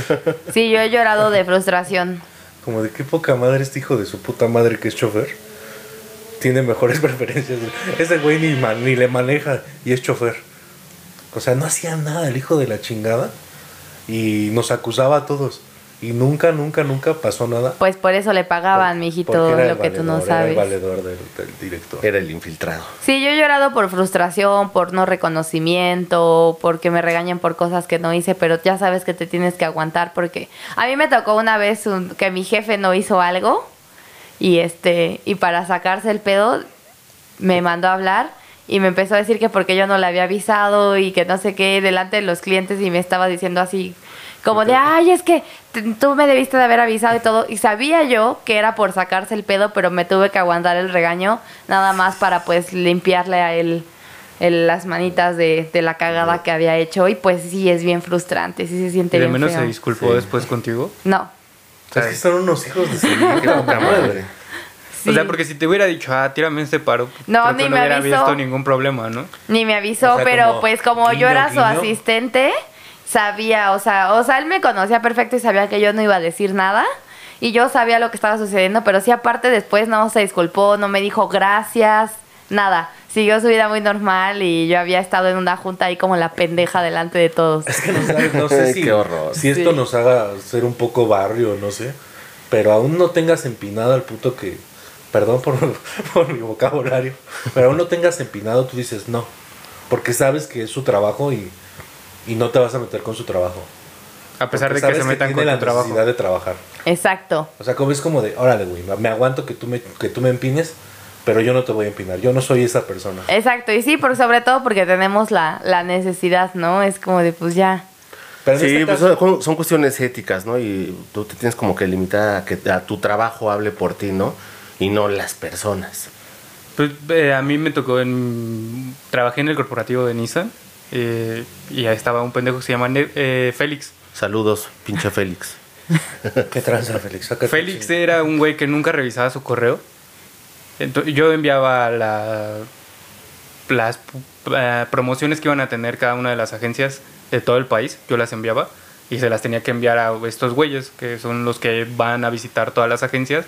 Sí, yo he llorado de frustración. Como de qué poca madre este hijo de su puta madre que es chofer. Tiene mejores preferencias. Ese güey ni, man- ni le maneja y es chofer. O sea, no hacía nada el hijo de la chingada. Y nos acusaba a todos. Y nunca, nunca, nunca pasó nada. Pues por eso le pagaban, Por- mijito, lo el que tú no valedor, era el sabes. valedor del, del director. Era el infiltrado. Sí, yo he llorado por frustración, por no reconocimiento, porque me regañan por cosas que no hice, pero ya sabes que te tienes que aguantar porque a mí me tocó una vez un- que mi jefe no hizo algo y este y para sacarse el pedo me mandó a hablar y me empezó a decir que porque yo no le había avisado y que no sé qué delante de los clientes y me estaba diciendo así Como de, ay, es que tú me debiste de haber avisado y todo. Y sabía yo que era por sacarse el pedo, pero me tuve que aguantar el regaño nada más para pues limpiarle a él el- las manitas de, de la cagada que había hecho. Y pues sí, es bien frustrante, sí se siente Y de bien menos feo. se disculpó Sí. después contigo. No, Es que son unos hijos de su poca O sea, porque si te hubiera dicho, ah, tírame este paro, No, creo que ni no me hubiera avisó. visto ningún problema, ¿no? Ni me avisó, O sea, pero como pues como yo guiño, era su guiño. asistente, sabía, o sea, o sea, él me conocía perfecto y sabía que yo no iba a decir nada. Y yo sabía lo que estaba sucediendo, pero sí aparte después no se disculpó, no me dijo gracias, nada. Siguió su vida muy normal y yo había estado en una junta ahí como la pendeja delante de todos. Es que no, sabes, no sé si, qué horror. si esto Sí. nos haga ser un poco barrio, no sé. Pero aún no tengas empinado al puto que. Perdón por, por mi vocabulario. Pero aún no tengas empinado, tú dices no. Porque sabes que es su trabajo y, y no te vas a meter con su trabajo. A pesar Porque de que se metan tiene con la tu trabajo. necesidad de trabajar. Exacto. O sea, como es como de, órale, güey, me aguanto que tú me, que tú me empines, pero yo no te voy a empinar. Yo no soy esa persona. Exacto, y sí, porque sobre todo porque tenemos la, la necesidad, ¿no? Es como de pues ya. Pero Sí, este pues caso- son, son cuestiones éticas, ¿no? Y tú te tienes como que limitar a que a tu trabajo hable por ti, ¿no? Y no las personas. Pues eh, a mí me tocó en... Trabajé en el corporativo de Nissan eh, y ahí estaba un pendejo que se llama Ne- eh, Félix. Saludos, pinche Félix. ¿Qué tranza, Félix? Félix era un güey que nunca revisaba su correo. Entonces, yo enviaba la, las eh, promociones que iban a tener cada una de las agencias de todo el país. Yo las enviaba y se las tenía que enviar a estos güeyes que son los que van a visitar todas las agencias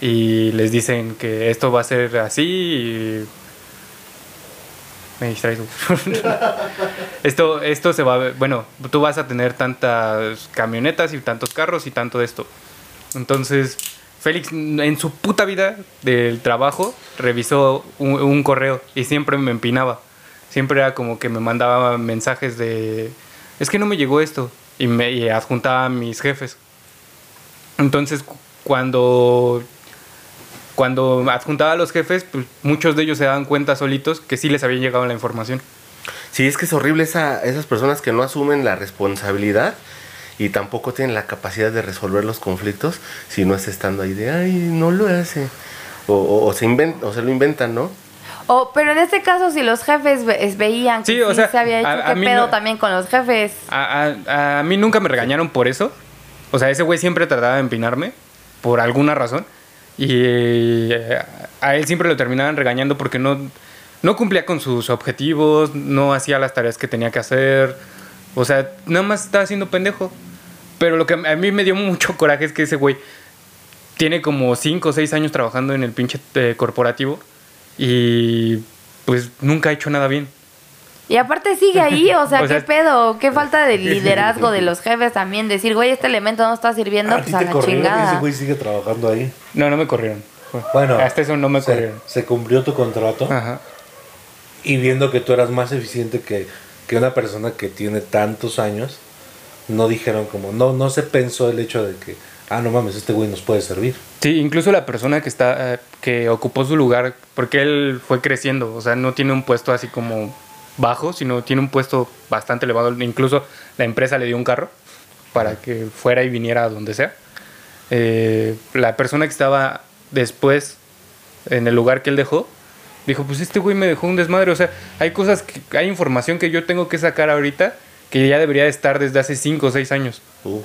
y les dicen que esto va a ser así me distraigo. esto, esto se va a bueno, tú vas a tener tantas camionetas y tantos carros y tanto de esto. Entonces, Félix en su puta vida del trabajo revisó un, correo y siempre me empinaba. Siempre era como que me mandaba mensajes de, es que no me llegó esto y me y adjuntaba a mis jefes. Entonces, cu- cuando cuando adjuntaba a los jefes, pues muchos de ellos se daban cuenta solitos que sí les había llegado la información. Sí, es que es horrible esa, esas personas que no asumen la responsabilidad y tampoco tienen la capacidad de resolver los conflictos si no es estando ahí de, ay, no lo hace. O, o- o se, inven- o se lo inventan, ¿no? O, pero en este caso, si los jefes ve- veían que Sí, sí, o sea, se había hecho, a- a ¿qué pedo no- también con los jefes? A, a- a mí nunca me regañaron por eso. O sea, ese güey siempre trataba de empinarme por alguna razón. Y eh, a él siempre lo terminaban regañando porque no, no cumplía con sus objetivos, no hacía las tareas que tenía que hacer. O sea, nada más estaba haciendo pendejo. Pero lo que a mí me dio mucho coraje es que ese güey tiene como 5 o 6 años trabajando en el pinche eh, corporativo y pues nunca ha hecho nada bien. Y aparte sigue ahí, o sea, O ¿qué sea- pedo? ¿Qué falta de liderazgo de los jefes también? Decir, güey, este elemento no está sirviendo, ¿A pues a la corrieron ese güey sigue trabajando ahí? No, no me corrieron. Bueno, hasta eso no me se, corrieron. se cumplió tu contrato Ajá. y viendo que tú eras más eficiente que, que una persona que tiene tantos años, no dijeron como, no, no se pensó el hecho de que, ah, no mames, este güey nos puede servir. Sí, incluso la persona que está eh, que ocupó su lugar, porque él fue creciendo, o sea, no tiene un puesto así como bajo, sino tiene un puesto bastante elevado. Incluso la empresa le dio un carro para que fuera y viniera a donde sea. Eh, la persona que estaba después en el lugar que él dejó, dijo, pues este güey me dejó un desmadre. O sea, hay cosas, que, hay información que yo tengo que sacar ahorita que ya debería de estar desde hace 5 o 6 años. Uf.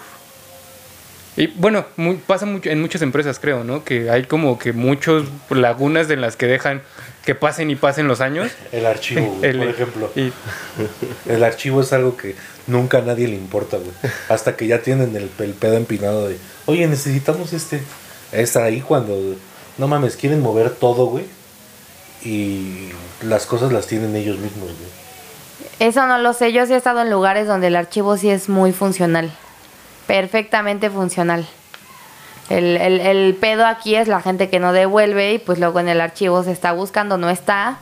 Y bueno, pasa mucho en muchas empresas, creo, ¿no? Que hay como que muchos lagunas en las que dejan que pasen y pasen los años. El archivo, güey, El- por ejemplo. y- El archivo es algo que nunca a nadie le importa, güey. Hasta que ya tienen el, el pedo empinado de, oye, necesitamos este. Es ahí cuando, no mames, quieren mover todo, güey. Y las cosas las tienen ellos mismos, güey. Eso no lo sé, yo sí he estado en lugares donde el archivo sí es muy funcional. Perfectamente funcional. El, el, el pedo aquí es la gente que no devuelve y pues luego en el archivo se está buscando, no está.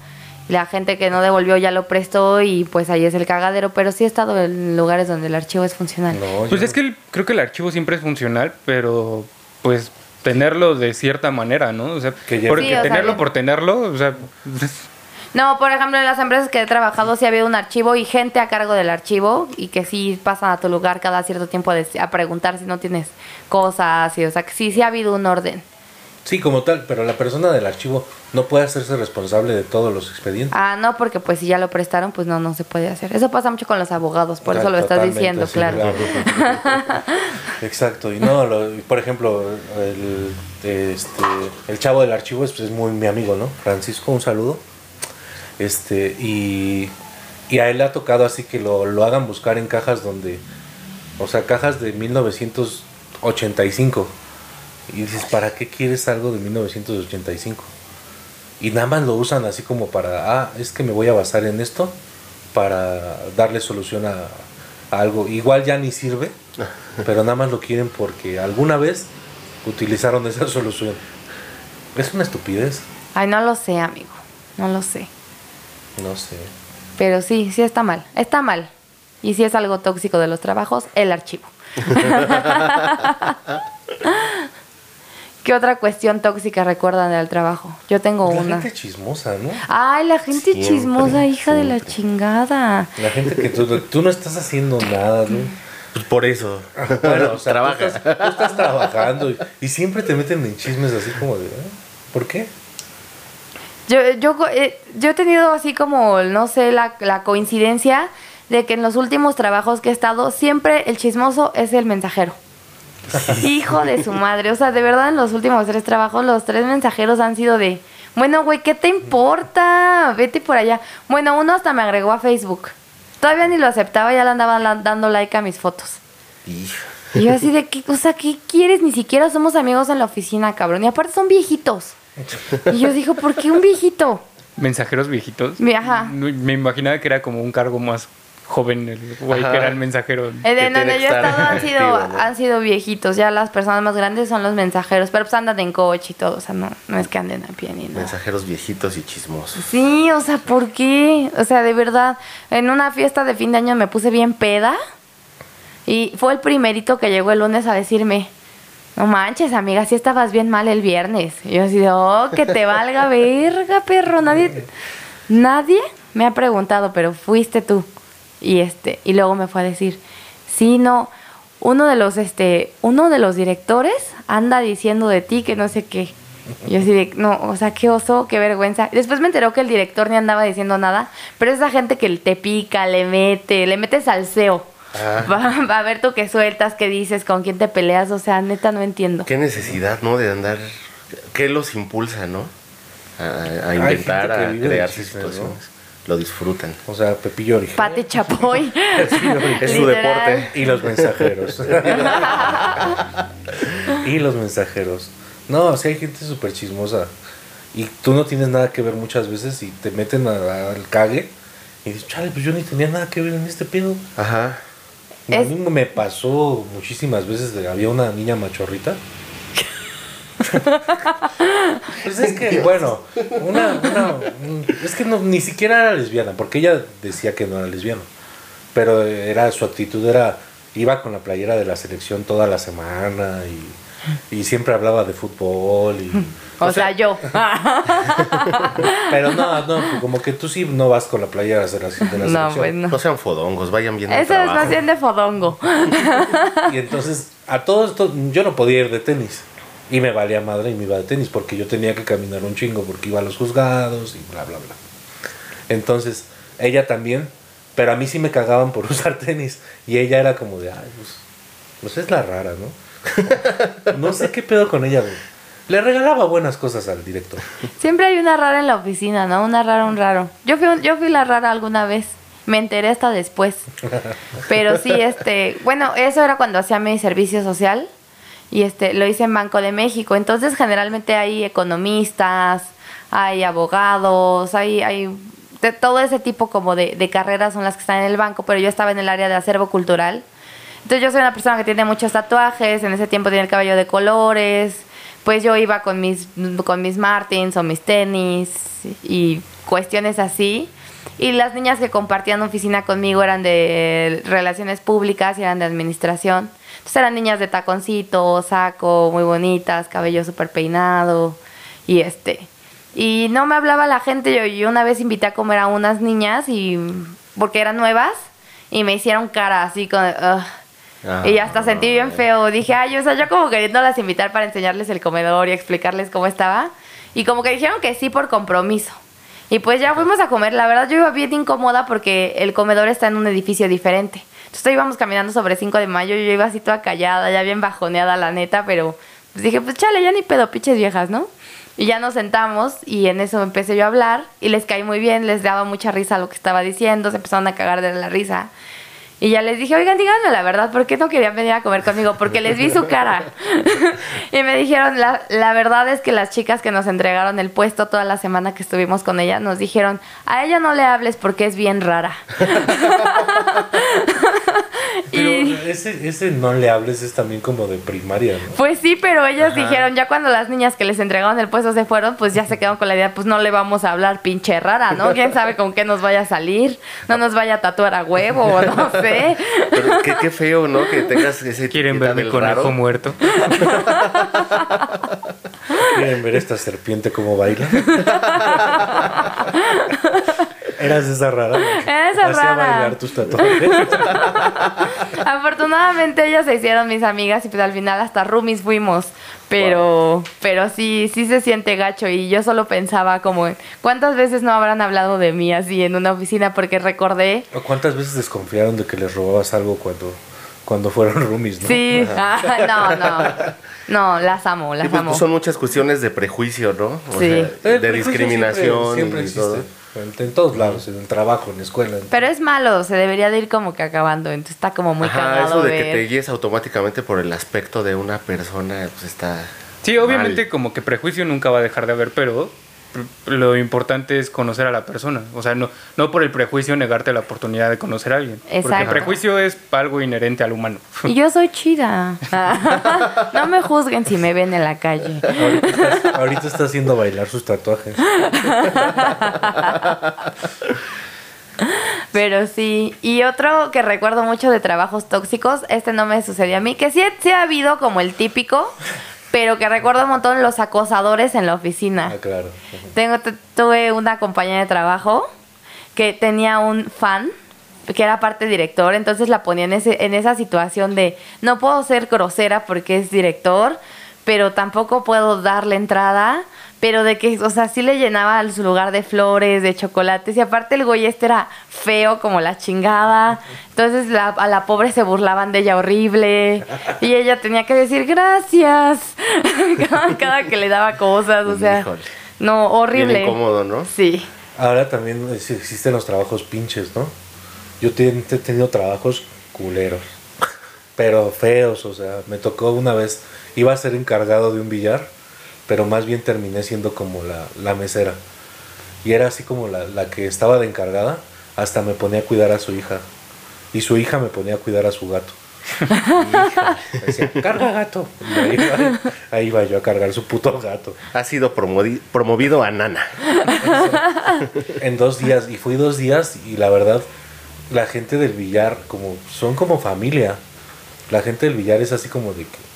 La gente que no devolvió ya lo prestó y pues ahí es el cagadero, pero sí he estado en lugares donde el archivo es funcional. No, Pues es que el- creo que el archivo siempre es funcional, pero pues tenerlo de cierta manera, ¿no? O sea, Que ya- porque Sí, o sea, tenerlo por tenerlo, o sea, No, por ejemplo, en las empresas que he trabajado sí había un archivo y gente a cargo del archivo y que sí pasan a tu lugar cada cierto tiempo a, preguntar si no tienes cosas y o sea que sí, sí ha habido un orden. Sí, como tal, pero la persona del archivo no puede hacerse responsable de todos los expedientes. Ah, no, porque pues si ya lo prestaron, pues no, no se puede hacer. Eso pasa mucho con los abogados, por eso lo estás diciendo, sí, claro. Exacto, y no, lo- por ejemplo, el, este, el chavo del archivo es, es muy mi amigo, ¿no? Francisco, un saludo. Este, y, y a él le ha tocado así que lo, lo hagan buscar en cajas donde, o sea, cajas de 1985. Y dices, ¿para qué quieres algo de 1985? Y nada más lo usan así como para, ah, es que me voy a basar en esto para darle solución a, a algo. Igual ya ni sirve, pero nada más lo quieren porque alguna vez utilizaron esa solución. Es una estupidez, Ay, no lo sé, amigo. No lo sé. No sé. Pero sí, sí está mal. Está mal. Y si es algo tóxico de los trabajos, el archivo. ¿Qué otra cuestión tóxica recuerdan del trabajo? Yo tengo La una. gente chismosa, ¿no? Ay, la gente Siempre, chismosa, hija de la chingada. La gente que tú, tú no estás haciendo nada, ¿no? Pues por eso. Bueno, o sea, Trabaja. Tú, estás, tú estás trabajando y, y siempre te meten en chismes así como de, "Ah, ¿por qué? Yo, yo, eh, yo he tenido así como, no sé, la, la coincidencia de que en los últimos trabajos que he estado, siempre el chismoso es el mensajero. Hijo de su madre. O sea, de verdad, en los últimos tres trabajos, los tres mensajeros han sido de, bueno, güey, ¿qué te importa? Vete por allá. Bueno, uno hasta me agregó a Facebook. Todavía ni lo aceptaba, ya le andaba la- dando like a mis fotos. Y yo así de, ¿qué cosa? ¿Qué quieres? Ni siquiera somos amigos en la oficina, cabrón. Y aparte son viejitos. Y yo digo, ¿por qué un viejito? Mensajeros viejitos. Ajá. Me imaginaba que era como un cargo más joven el güey Ajá. que era el mensajero. Eh, de Que donde yo he estado han sido, activo, ¿no? han sido viejitos. Ya las personas más grandes son los mensajeros. Pero pues andan en coche y todo. O sea, no, no es que anden a pie ni nada. Mensajeros viejitos y chismosos. Sí, o sea, ¿por qué? O sea, de verdad, en una fiesta de fin de año me puse bien peda. Y fue el primerito que llegó el lunes a decirme, no manches, amiga, si estabas bien mal el viernes. Y yo así de, oh, que te valga verga, perro. Nadie, nadie me ha preguntado, pero fuiste tú. Y este, y luego me fue a decir, sí, no, uno de los, este, uno de los directores anda diciendo de ti que no sé qué. Yo así de, no, o sea, qué oso, qué vergüenza. Después me enteró que el director ni andaba diciendo nada, pero esa gente que te pica, le mete, le mete salseo. Ah. Va, va a ver tú qué sueltas, qué dices, con quién te peleas, o sea, neta no entiendo. Qué necesidad, ¿no? De andar. ¿Qué los impulsa, no? A, a inventar, a crearse situaciones. Lo disfrutan. O sea, Pepillo original. Pate Chapoy. Es su deporte. Y los mensajeros. y los mensajeros. No, sí hay gente súper chismosa. Y tú no tienes nada que ver muchas veces y te meten al cague. Y dices, chale, pues yo ni tenía nada que ver en este pedo. Ajá. A Es- mí me pasó muchísimas veces de había una niña machorrita. pues es que, bueno, una, una- un- es que no, ni siquiera era lesbiana, porque ella decía que no era lesbiana. Pero era su actitud era, iba con la playera de la selección toda la semana y, y siempre hablaba de fútbol y... O sea, yo. Pero no, no, como que tú sí no vas con la playera de la, de la selección. No, pues no. No sean fodongos, vayan viendo el Eso es más bien de fodongo. Y entonces, a todo esto, yo no podía ir de tenis. Y me valía madre y me iba de tenis porque yo tenía que caminar un chingo porque iba a los juzgados y bla, bla, bla. Entonces, ella también, pero a mí sí me cagaban por usar tenis. Y ella era como de, ay, pues, pues es la rara, ¿no? No sé qué pedo con ella. Le regalaba buenas cosas al director. Siempre hay una rara en la oficina, ¿no? Una rara, un raro. Yo fui, yo fui la rara alguna vez. Me enteré hasta después. Pero sí, este, bueno, eso era cuando hacía mi servicio social y este lo hice en Banco de México. Entonces, generalmente hay economistas, hay abogados, hay, hay de todo ese tipo como de, de carreras son las que están en el banco, pero yo estaba en el área de acervo cultural. Entonces yo soy una persona que tiene muchos tatuajes, en ese tiempo tenía el cabello de colores, pues yo iba con mis, con mis Martins o mis tenis y cuestiones así. Y las niñas que compartían oficina conmigo eran de relaciones públicas y eran de administración. Entonces eran niñas de taconcito, saco, muy bonitas, cabello súper peinado y este... Y no me hablaba la gente. Yo, yo una vez invité a comer a unas niñas y porque eran nuevas y me hicieron cara así con... "Ugh". Ah. Y hasta sentí bien feo. Dije, ay, o sea, yo como queriéndolas invitar para enseñarles el comedor y explicarles cómo estaba. Y como que dijeron que sí por compromiso. Y pues ya fuimos a comer. La verdad yo iba bien incómoda porque el comedor está en un edificio diferente. Entonces íbamos caminando sobre 5 de mayo yo iba así toda callada, ya bien bajoneada la neta, pero pues dije, pues chale, ya ni pedo, pinches viejas, ¿no? Y ya nos sentamos y en eso empecé yo a hablar y les caí muy bien, les daba mucha risa lo que estaba diciendo, se empezaron a cagar de la risa. Y ya les dije, oigan, díganme la verdad, ¿por qué no querían venir a comer conmigo? Porque les vi su cara. y me dijeron, la, la verdad es que las chicas que nos entregaron el puesto toda la semana que estuvimos con ella, nos dijeron, a ella no le hables porque es bien rara. Pero y ese, ese no le hables es también como de primaria, ¿no? pues sí, pero ellas dijeron, ya cuando las niñas que les entregaron el puesto se fueron, pues ya se quedaron con la idea, pues no le vamos a hablar pinche rara, ¿no? ¿Quién sabe con qué nos vaya a salir? No nos vaya a tatuar a huevo, no sé. Pero qué, qué feo, ¿no? Que tengas ese Quieren ver mi conejo raro. muerto. ¿Quieren ver esta serpiente cómo baila? Eras esa rara. Era esa Hacía rara. bailar tus tatuajes. Afortunadamente ellas se hicieron mis amigas y pues al final hasta roomies fuimos. Pero, pero sí, sí se siente gacho y yo solo pensaba como, ¿cuántas veces no habrán hablado de mí así en una oficina? Porque recordé, ¿O ¿Cuántas veces desconfiaron de que les robabas algo cuando, cuando fueron roomies, no? sí, ah, no, no, no, las amo, las Sí, pues, amo. pues, son muchas cuestiones de prejuicio, ¿no? O Sí. sea, de discriminación Siempre, siempre y existe. todo. En, todos lados, en el trabajo, en la escuela. en- Pero es malo, se debería de ir como que acabando, entonces está como muy Ajá, cagado eso de ver. que te guíes automáticamente por el aspecto de una persona, pues está. Sí, obviamente mal. como que prejuicio nunca va a dejar de haber, pero lo importante es conocer a la persona. O sea, no, no por el prejuicio negarte la oportunidad de conocer a alguien. Porque el Exacto. prejuicio es algo inherente al humano. Y yo soy chida. no me juzguen si me ven en la calle. Ahorita, estás- ahorita está haciendo bailar sus tatuajes. Pero sí, y otro que recuerdo mucho de trabajos tóxicos, este no me sucedió a mí, que sí, sí ha habido como el típico, pero que recuerdo un montón los acosadores en la oficina. Ah, claro. Tengo, tu- tuve una compañera de trabajo que tenía un fan que era parte director, entonces la ponía en, ese, en esa situación de no puedo ser grosera porque es director, pero tampoco puedo darle entrada, pero de que, o sea, sí le llenaba su lugar de flores, de chocolates, y aparte el güey este era feo como la chingada, entonces la- a la pobre se burlaban de ella horrible, y ella tenía que decir gracias cada, cada que le daba cosas, o sea, Híjole. no, horrible. Bien incómodo, ¿no? Sí. Ahora también es- existen los trabajos pinches, ¿no? Yo te- he tenido trabajos culeros, pero feos, o sea, me tocó una vez, iba a ser encargado de un billar, pero más bien terminé siendo como la, la mesera. Y era así como la, la que estaba de encargada, hasta me ponía a cuidar a su hija. Y su hija me ponía a cuidar a su gato. Hija, me decía, carga gato. Y ahí iba, ahí iba yo a cargar su puto gato. Ha sido promovido a Nana. en dos días y fui dos días y la verdad la gente del billar como son como familia la gente del billar es así como de que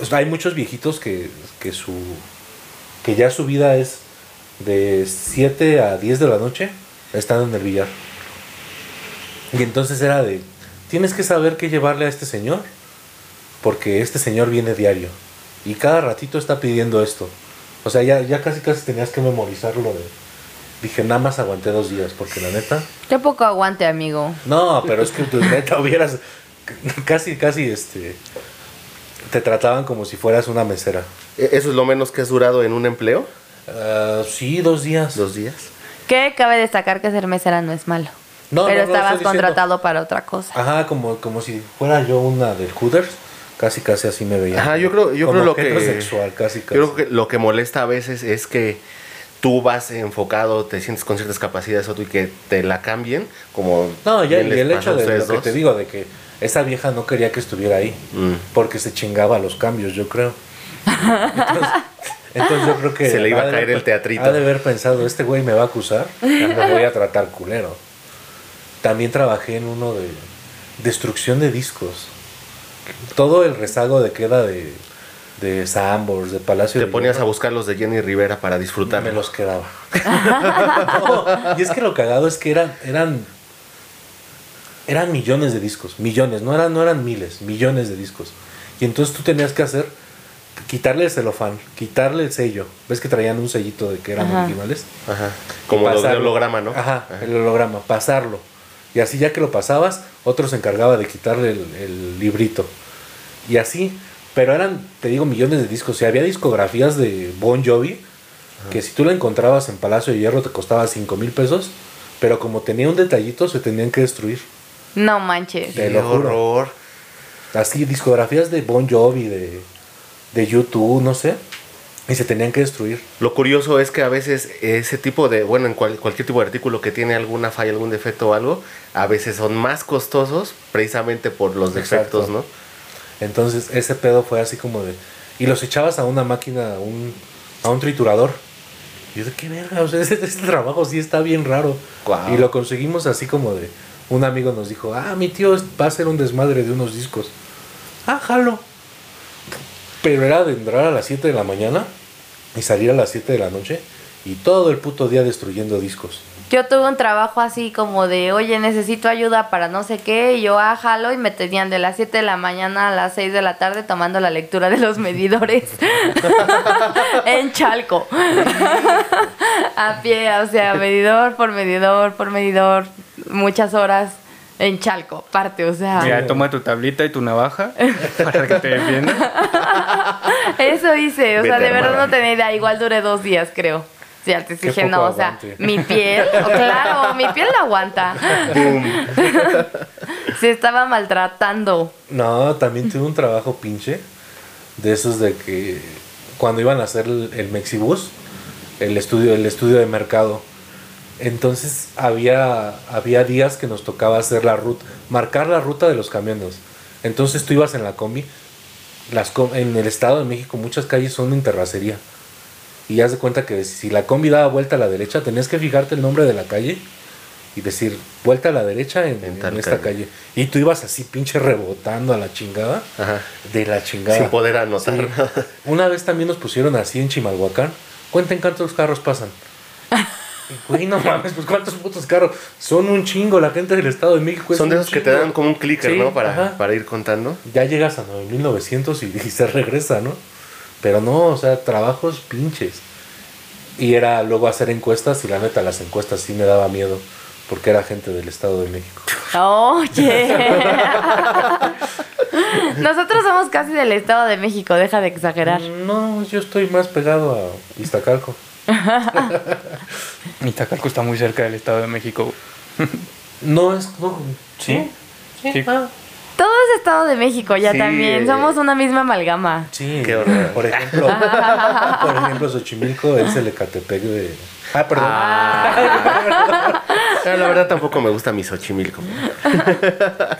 o sea, hay muchos viejitos que, que su que ya su vida es de 7 a 10 de la noche están en el billar y entonces era de tienes que saber qué llevarle a este señor porque este señor viene diario y cada ratito está pidiendo esto o sea ya, ya casi casi tenías que memorizarlo de Dije, nada más aguanté dos días, porque la neta. Qué poco aguante, amigo. No, pero es que tu neta hubieras. Casi, casi, este. Te trataban como si fueras una mesera. ¿E- ¿Eso es lo menos que has durado en un empleo? Ah, sí, dos días. ¿Dos días? Que cabe destacar que ser mesera no es malo. No, pero no, no, estabas contratado para otra cosa. Ajá, como, como si fuera yo una del Hooters. Casi, casi así me veía. Ajá, yo creo, yo Como creo lo que. sexual, casi, casi. Yo creo que lo que molesta a veces es que tú vas enfocado, te sientes con ciertas capacidades otro y que te la cambien, como. No, ya, y el hecho de lo ustedes que dos. te digo, de que esa vieja no quería que estuviera ahí. Mm. Porque se chingaba los cambios, yo creo. Entonces, entonces yo creo que. Se le iba a caer haber- el teatrito. Ha de haber pensado, este güey me va a acusar, ya me voy a tratar culero. También trabajé en uno de destrucción de discos. Todo el rezago de queda de, de Sambors, de Palacio Te de ponías a buscar los de Jenny Rivera para disfrutar. me los quedaba. No, y es que lo cagado es que eran, eran, eran millones de discos, millones, no eran, no eran miles, millones de discos. Y entonces tú tenías que hacer, quitarle el celofán, quitarle el sello. ¿Ves que traían un sellito de que eran Ajá. originales? Ajá. Como los de pasarlo. holograma, ¿no? Ajá, el holograma, pasarlo. Y así ya que lo pasabas, otro se encargaba de quitarle el, el librito. Y así, pero eran, te digo, millones de discos. Y había discografías de Bon Jovi, que si tú la encontrabas en Palacio de Hierro te costaba 5 mil pesos, pero como tenía un detallito se tenían que destruir. No manches. Te lo juro. horror. Así, discografías de Bon Jovi, de, de YouTube, no sé, y se tenían que destruir. Lo curioso es que a veces ese tipo de, bueno, en cual- cualquier tipo de artículo que tiene alguna falla, algún defecto o algo, a veces son más costosos precisamente por los defectos, Exacto. ¿no? Entonces ese pedo fue así como de... Y los echabas a una máquina, a un, a un triturador. Y yo de qué verga, o sea, ese, ese trabajo sí está bien raro. Guau. Y lo conseguimos así como de... Un amigo nos dijo, ah, mi tío va a hacer un desmadre de unos discos. Ah, jalo. Pero era de entrar a las 7 de la mañana y salir a las 7 de la noche y todo el puto día destruyendo discos. Yo tuve un trabajo así como de, oye, necesito ayuda para no sé qué, y yo ah, jalo y me tenían de las 7 de la mañana a las 6 de la tarde tomando la lectura de los medidores en Chalco. a pie, o sea, medidor por medidor por medidor, muchas horas en Chalco, parte, o sea. Mira, toma tu tablita y tu navaja para que te defiendas. Eso hice, o sea, de verdad no tenía idea. Igual duré dos días, creo. Sí, antes dije, no, o sea, mi piel, oh, claro, mi piel la aguanta. Se estaba maltratando. No, también tuve un trabajo pinche de esos de que cuando iban a hacer el, el Mexibus, el estudio, el estudio de mercado, entonces había, había días que nos tocaba hacer la ruta, marcar la ruta de los camiones. Entonces tú ibas en la combi, las com- en el Estado de México muchas calles son en terracería. Y haz de cuenta que si la combi daba vuelta a la derecha, tenías que fijarte el nombre de la calle y decir vuelta a la derecha en, En esta calle. calle. Y tú ibas así pinche rebotando a la chingada. Ajá. De la chingada. Sin poder anotar. Sí. Una vez también nos pusieron así en Chimalhuacán. Cuenten cuántos carros pasan. Güey, no mames, pues cuántos putos carros. Son un chingo, la gente del Estado de México. es Son de esos que te dan como un clicker, Sí, ¿no? Para, para ir contando. Ya llegas a 9900 y, y se regresa, ¿no? Pero no, o sea, trabajos pinches. Y era luego hacer encuestas y la neta las encuestas sí me daba miedo porque era gente del Estado de México. Oye. Nosotros somos casi del Estado de México, deja de exagerar. No, yo estoy más pegado a Iztacalco. Iztacalco está muy cerca del Estado de México. No es... No, ¿Sí? Sí. Ah, Todo es Estado de México, ya Sí, también. eh. Somos una misma amalgama. Sí, Qué horror. por ejemplo, por ejemplo, Xochimilco es el Ecatepec de... Ah, perdón. Ah, la verdad tampoco me gusta mi Xochimilco.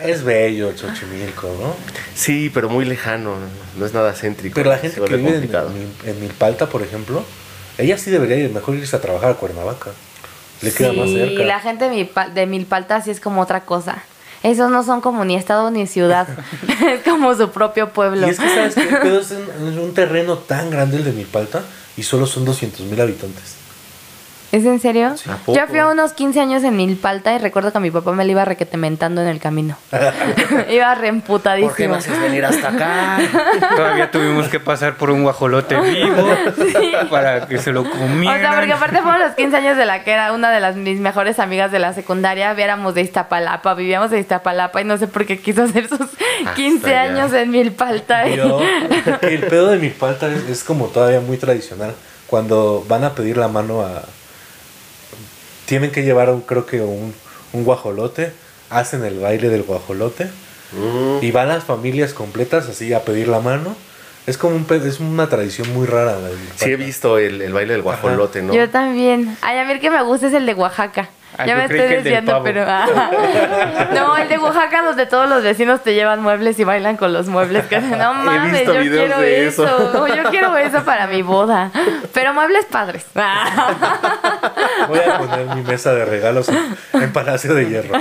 Es bello el Xochimilco, ¿no? Sí, pero muy lejano. No es nada céntrico. Pero la gente que vive en, en, en Milpalta, por ejemplo, ella sí debería ir mejor irse a trabajar a Cuernavaca. Le queda más cerca. la gente de, Milpa- de Milpalta sí es como otra cosa. Esos no son como ni estado ni ciudad. es como su propio pueblo. Y es que, ¿sabes qué? Pero es un, es un terreno tan grande el de Milpalta y solo son 200 mil habitantes. ¿Es en serio? ¿A poco? Yo fui a unos 15 años en Milpalta y recuerdo que a mi papá me lo iba requetementando en el camino. iba reemputadísimo. ¿Por qué me haces venir hasta acá? Todavía tuvimos que pasar por un guajolote vivo para que se lo O comieran. sea, porque aparte fueron los 15 años de la que era una de las mis mejores amigas de la secundaria. Viéramos de Iztapalapa, vivíamos de Iztapalapa y no sé por qué quiso hacer sus 15 allá. años en Milpalta. Yo, el pedo de Milpalta es, es como todavía muy tradicional. Cuando van a pedir la mano a... Tienen que llevar, un, creo que un, un guajolote. Hacen el baile del guajolote. Mm, Y van las familias completas así a pedir la mano. Es como un, es una tradición muy rara. Sí he visto el, el baile del guajolote, ¿no? Yo también. Ay, a mí el que me gusta es el de Oaxaca. Ah, ya yo me estoy pavo. pero. ah. no, el de Oaxaca, donde todos los vecinos te llevan muebles y bailan con los muebles. Que no mames, yo quiero de eso. eso. Yo quiero eso para mi boda. Pero muebles padres. Voy poner mi mesa de regalos en, en Palacio de Hierro.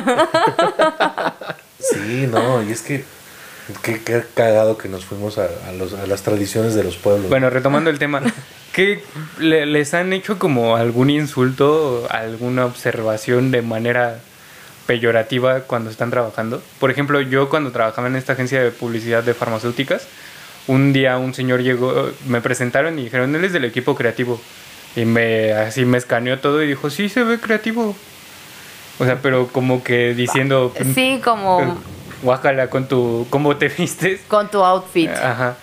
Sí, no, y es que Qué, qué cagado que nos fuimos a, a los- a las tradiciones de los pueblos. Bueno, retomando el tema, ¿qué le- les han hecho como algún insulto, alguna observación de manera peyorativa cuando están trabajando? Por ejemplo, yo cuando trabajaba en esta agencia de publicidad de farmacéuticas, un día un señor llegó, me presentaron y dijeron, él es del equipo creativo. Y me así me escaneó todo y dijo, sí, se ve creativo. O sea, pero como que diciendo, Sí, como guácala con tu, cómo te vistes. con tu outfit. Ajá.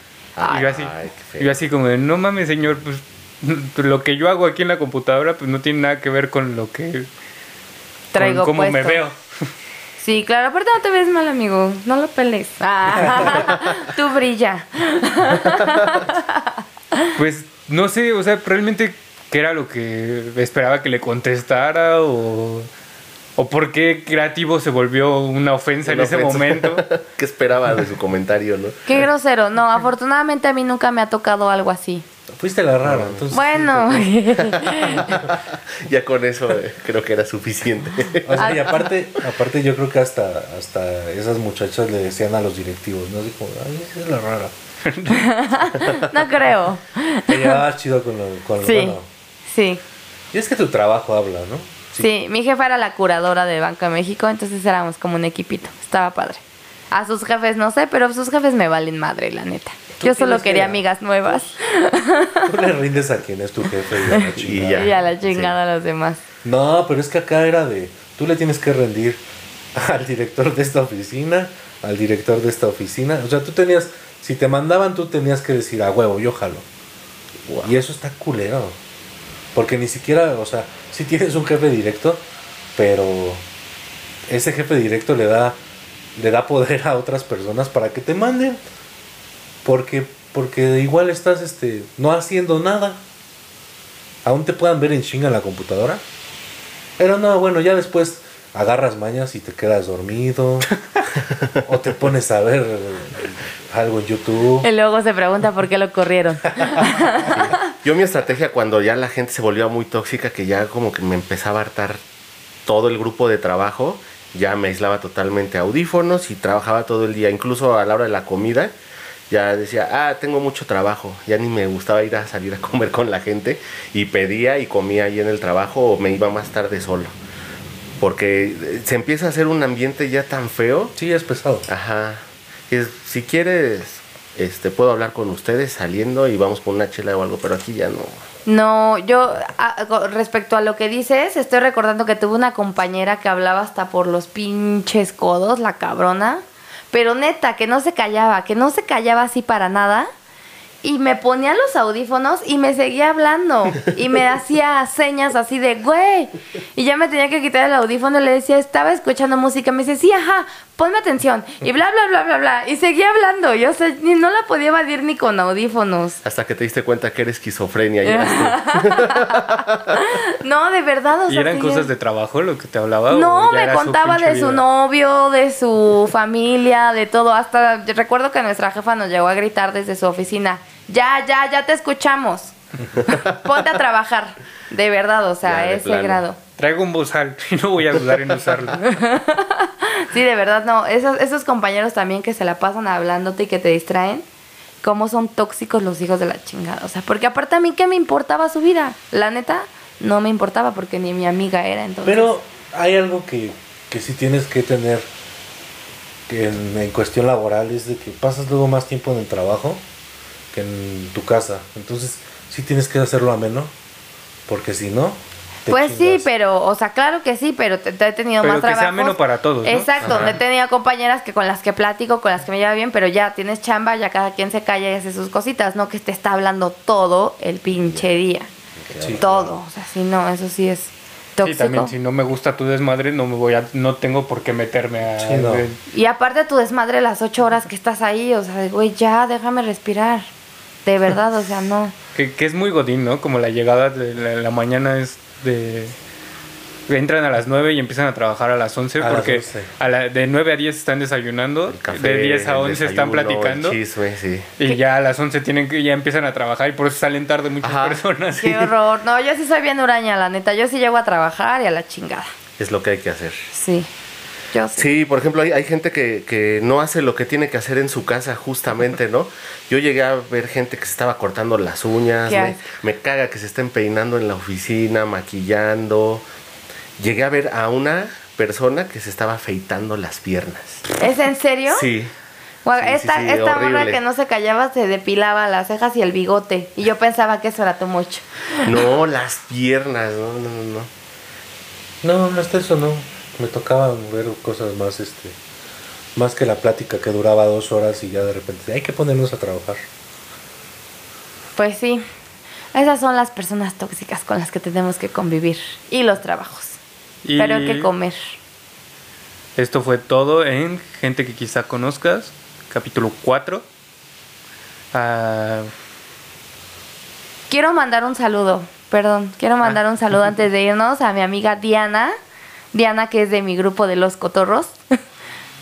y yo así, Ay, yo así como de, no mames, señor, pues lo que yo hago aquí en la computadora pues no tiene nada que ver con lo que... Traigo con cómo me puesto. veo. Sí, claro, aparte no te ves mal, amigo. No lo peles. Ah, tú brilla. Pues no sé, o sea, realmente qué era lo que esperaba que le contestara o... O por qué creativo se volvió una ofensa en ese ofensa. momento. ¿Qué esperaba de su comentario, no? Qué grosero. No, afortunadamente a mí nunca me ha tocado algo así. Fuiste la rara, entonces. Bueno, Ya con eso eh, creo que era suficiente. O sea, y aparte, aparte yo creo que hasta, hasta esas muchachas le decían a los directivos, ¿no? Como, ay, esa es la rara. no creo. Te llevabas chido con lo, con lo Sí, bueno. Sí. Y es que tu trabajo habla, ¿no? Sí, mi jefa era la curadora de Banco de México, entonces éramos como un equipito. Estaba padre. A sus jefes no sé, pero sus jefes me valen madre, la neta. Yo solo que- quería amigas nuevas Tú le rindes a quien es tu jefe y a la chingada. ya. y a la chingada a los demás. No, pero es que acá era de, tú le tienes que rendir al director de esta oficina, al director de esta oficina. O sea, tú tenías, si te mandaban, tú tenías que decir, a huevo, yo jalo. Y eso está culero. Porque ni siquiera, o sea, si tienes un jefe directo, pero ese jefe directo le da, le da poder a otras personas para que te manden. Porque, porque igual estás este, no haciendo nada. Aún te puedan ver en chinga en la computadora. Pero no, bueno, ya después agarras mañas y te quedas dormido. o te pones a ver algo en YouTube. Y luego se pregunta por qué lo corrieron. Yo mi estrategia cuando ya la gente se volvió muy tóxica, que ya como que me empezaba a hartar todo el grupo de trabajo, ya me aislaba totalmente audífonos y trabajaba todo el día, incluso a la hora de la comida, ya decía, ah, tengo mucho trabajo, ya ni me gustaba ir a salir a comer con la gente y pedía y comía ahí en el trabajo o me iba más tarde solo. Porque eh, se empieza a hacer un ambiente ya tan feo Sí, es pesado. Ajá. Es- si quieres, este, puedo hablar con ustedes saliendo y vamos por una chela o algo, pero aquí ya no. No, yo respecto a lo que dices, estoy recordando que tuve una compañera que hablaba hasta por los pinches codos, la cabrona. Pero neta, que no se callaba, que no se callaba así para nada. Y me ponía los audífonos y me seguía hablando. Y me hacía señas así de, güey. Y ya me tenía que quitar el audífono y le decía, estaba escuchando música. Me dice, sí, ajá, ponme atención. Y bla, bla, bla, bla, bla. Y seguía hablando. Yo o sea, ni- no la podía evadir ni con audífonos. Hasta que te diste cuenta que eres esquizofrenia. ya eras No, de verdad, o ¿Y sea, eran sí, cosas de trabajo lo que te hablaba? No, me era su contaba de su vida? novio, de su familia, de todo. Hasta recuerdo que nuestra jefa nos llegó a gritar desde su oficina: Ya, ya, ya te escuchamos. Ponte a trabajar. De verdad, o sea, Ya, ese plano. grado. Traigo un bozal y no voy a dudar en usarlo. Sí, de verdad, no. Esos, esos compañeros también que se la pasan hablándote y que te distraen. Cómo son tóxicos los hijos de la chingada. O sea, porque aparte a mí, ¿qué me importaba su vida? La neta, no me importaba porque ni mi amiga era entonces. Pero hay algo que, que sí tienes que tener que en, en cuestión laboral, es de que pasas luego más tiempo en el trabajo que en tu casa. Entonces, sí tienes que hacerlo ameno, porque si no... Pues sí, pero, o sea, claro que sí, pero te, te he tenido Pero más que sea trabajo. ameno para todos, ¿no? Exacto, Ajá. he tenido compañeras que con las que platico, con las que me lleva bien, pero ya tienes chamba, ya cada quien se calla y hace sus cositas, no que te está hablando todo el pinche día. Sí, todo, o sea, sí, no, eso sí es Sí, tóxico. también si no me gusta tu desmadre, no me voy a, no tengo por qué meterme a Sí, no. Y aparte tu desmadre las ocho horas que estás ahí, o sea, güey, ya, déjame respirar. De verdad, o sea, no. que, que es muy godín, ¿no? Como la llegada de la, la mañana es de entran a las 9 y empiezan a trabajar a las 11 A las porque 11. a la- de 9 a 10 están desayunando, café, de 10 a el 11 están platicando chisme, sí. y ya a las 11 tienen que ya empiezan a trabajar y por eso salen tarde muchas Ajá. personas. Qué horror. No, yo sí soy bien huraña, la neta. Yo sí llego a trabajar y a la chingada. Es lo que hay que hacer. Sí. Yo sí. Sí, por ejemplo, hay, hay gente que, que no hace lo que tiene que hacer en su casa, justamente, ¿no? Yo llegué a ver gente que se estaba cortando las uñas, ¿Qué me, caga que se estén peinando en la oficina, maquillando. Llegué a ver a una persona que se estaba afeitando las piernas. ¿Es en serio? Sí. Esta sí, esta morra que no se callaba se depilaba las cejas y el bigote. Y yo pensaba que eso era tu mucho. No, las piernas, no, no, no, no. No, no hasta eso no. Me tocaba ver cosas más, este, más que la plática que duraba dos horas y ya de repente hay que ponernos a trabajar. Pues sí. Esas son las personas tóxicas con las que tenemos que convivir. Y los trabajos. Y Pero hay que comer. Esto fue todo en Gente que quizá conozcas, capítulo 4. Ah, Quiero mandar un saludo. Perdón, quiero mandar un saludo antes de irnos a mi amiga Diana. Diana, que es de mi grupo de los cotorros.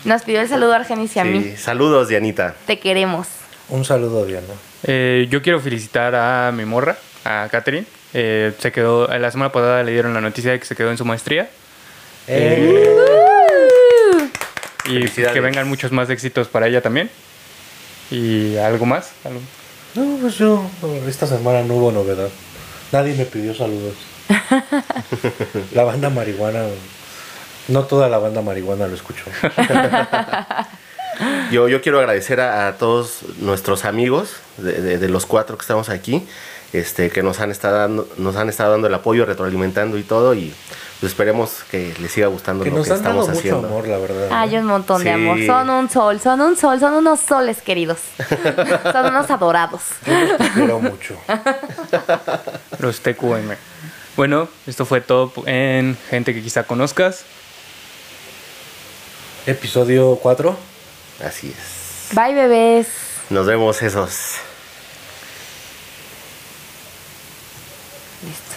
Nos pidió el saludo a Argenis y a mí. Sí, Saludos, Dianita. Te queremos. Un saludo, Diana. eh, yo quiero felicitar a mi morra, a Catherine. Eh, se quedó, la semana pasada le dieron la noticia de que se quedó en su maestría. Eh, Y pues, que vengan muchos más éxitos para ella también. Y algo más. algo- no, pues yo, esta semana no hubo novedad. Nadie me pidió saludos. la banda marihuana, no toda la banda marihuana lo escuchó. Yo, yo quiero agradecer a, a todos nuestros amigos de, de- de los cuatro que estamos aquí, este, que nos han estado dando, nos han estado dando el apoyo, retroalimentando y todo, y pues esperemos que les siga gustando que lo nos que han dado estamos mucho haciendo. amor, la verdad. Hay un montón de Sí. amor. Son un sol, son un sol, son unos soles queridos. son unos adorados. Yo los quiero mucho. Los TQM. Bueno, esto fue todo en Gente que quizá conozcas. Episodio 4. Así es. Bye, bebés. Nos vemos esos. Listo.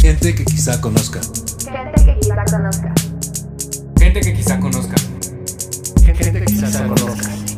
Gente que quizá conozca. Gente que quizá conozca. Gente que quizá conozca. Gente que quizás se conozca.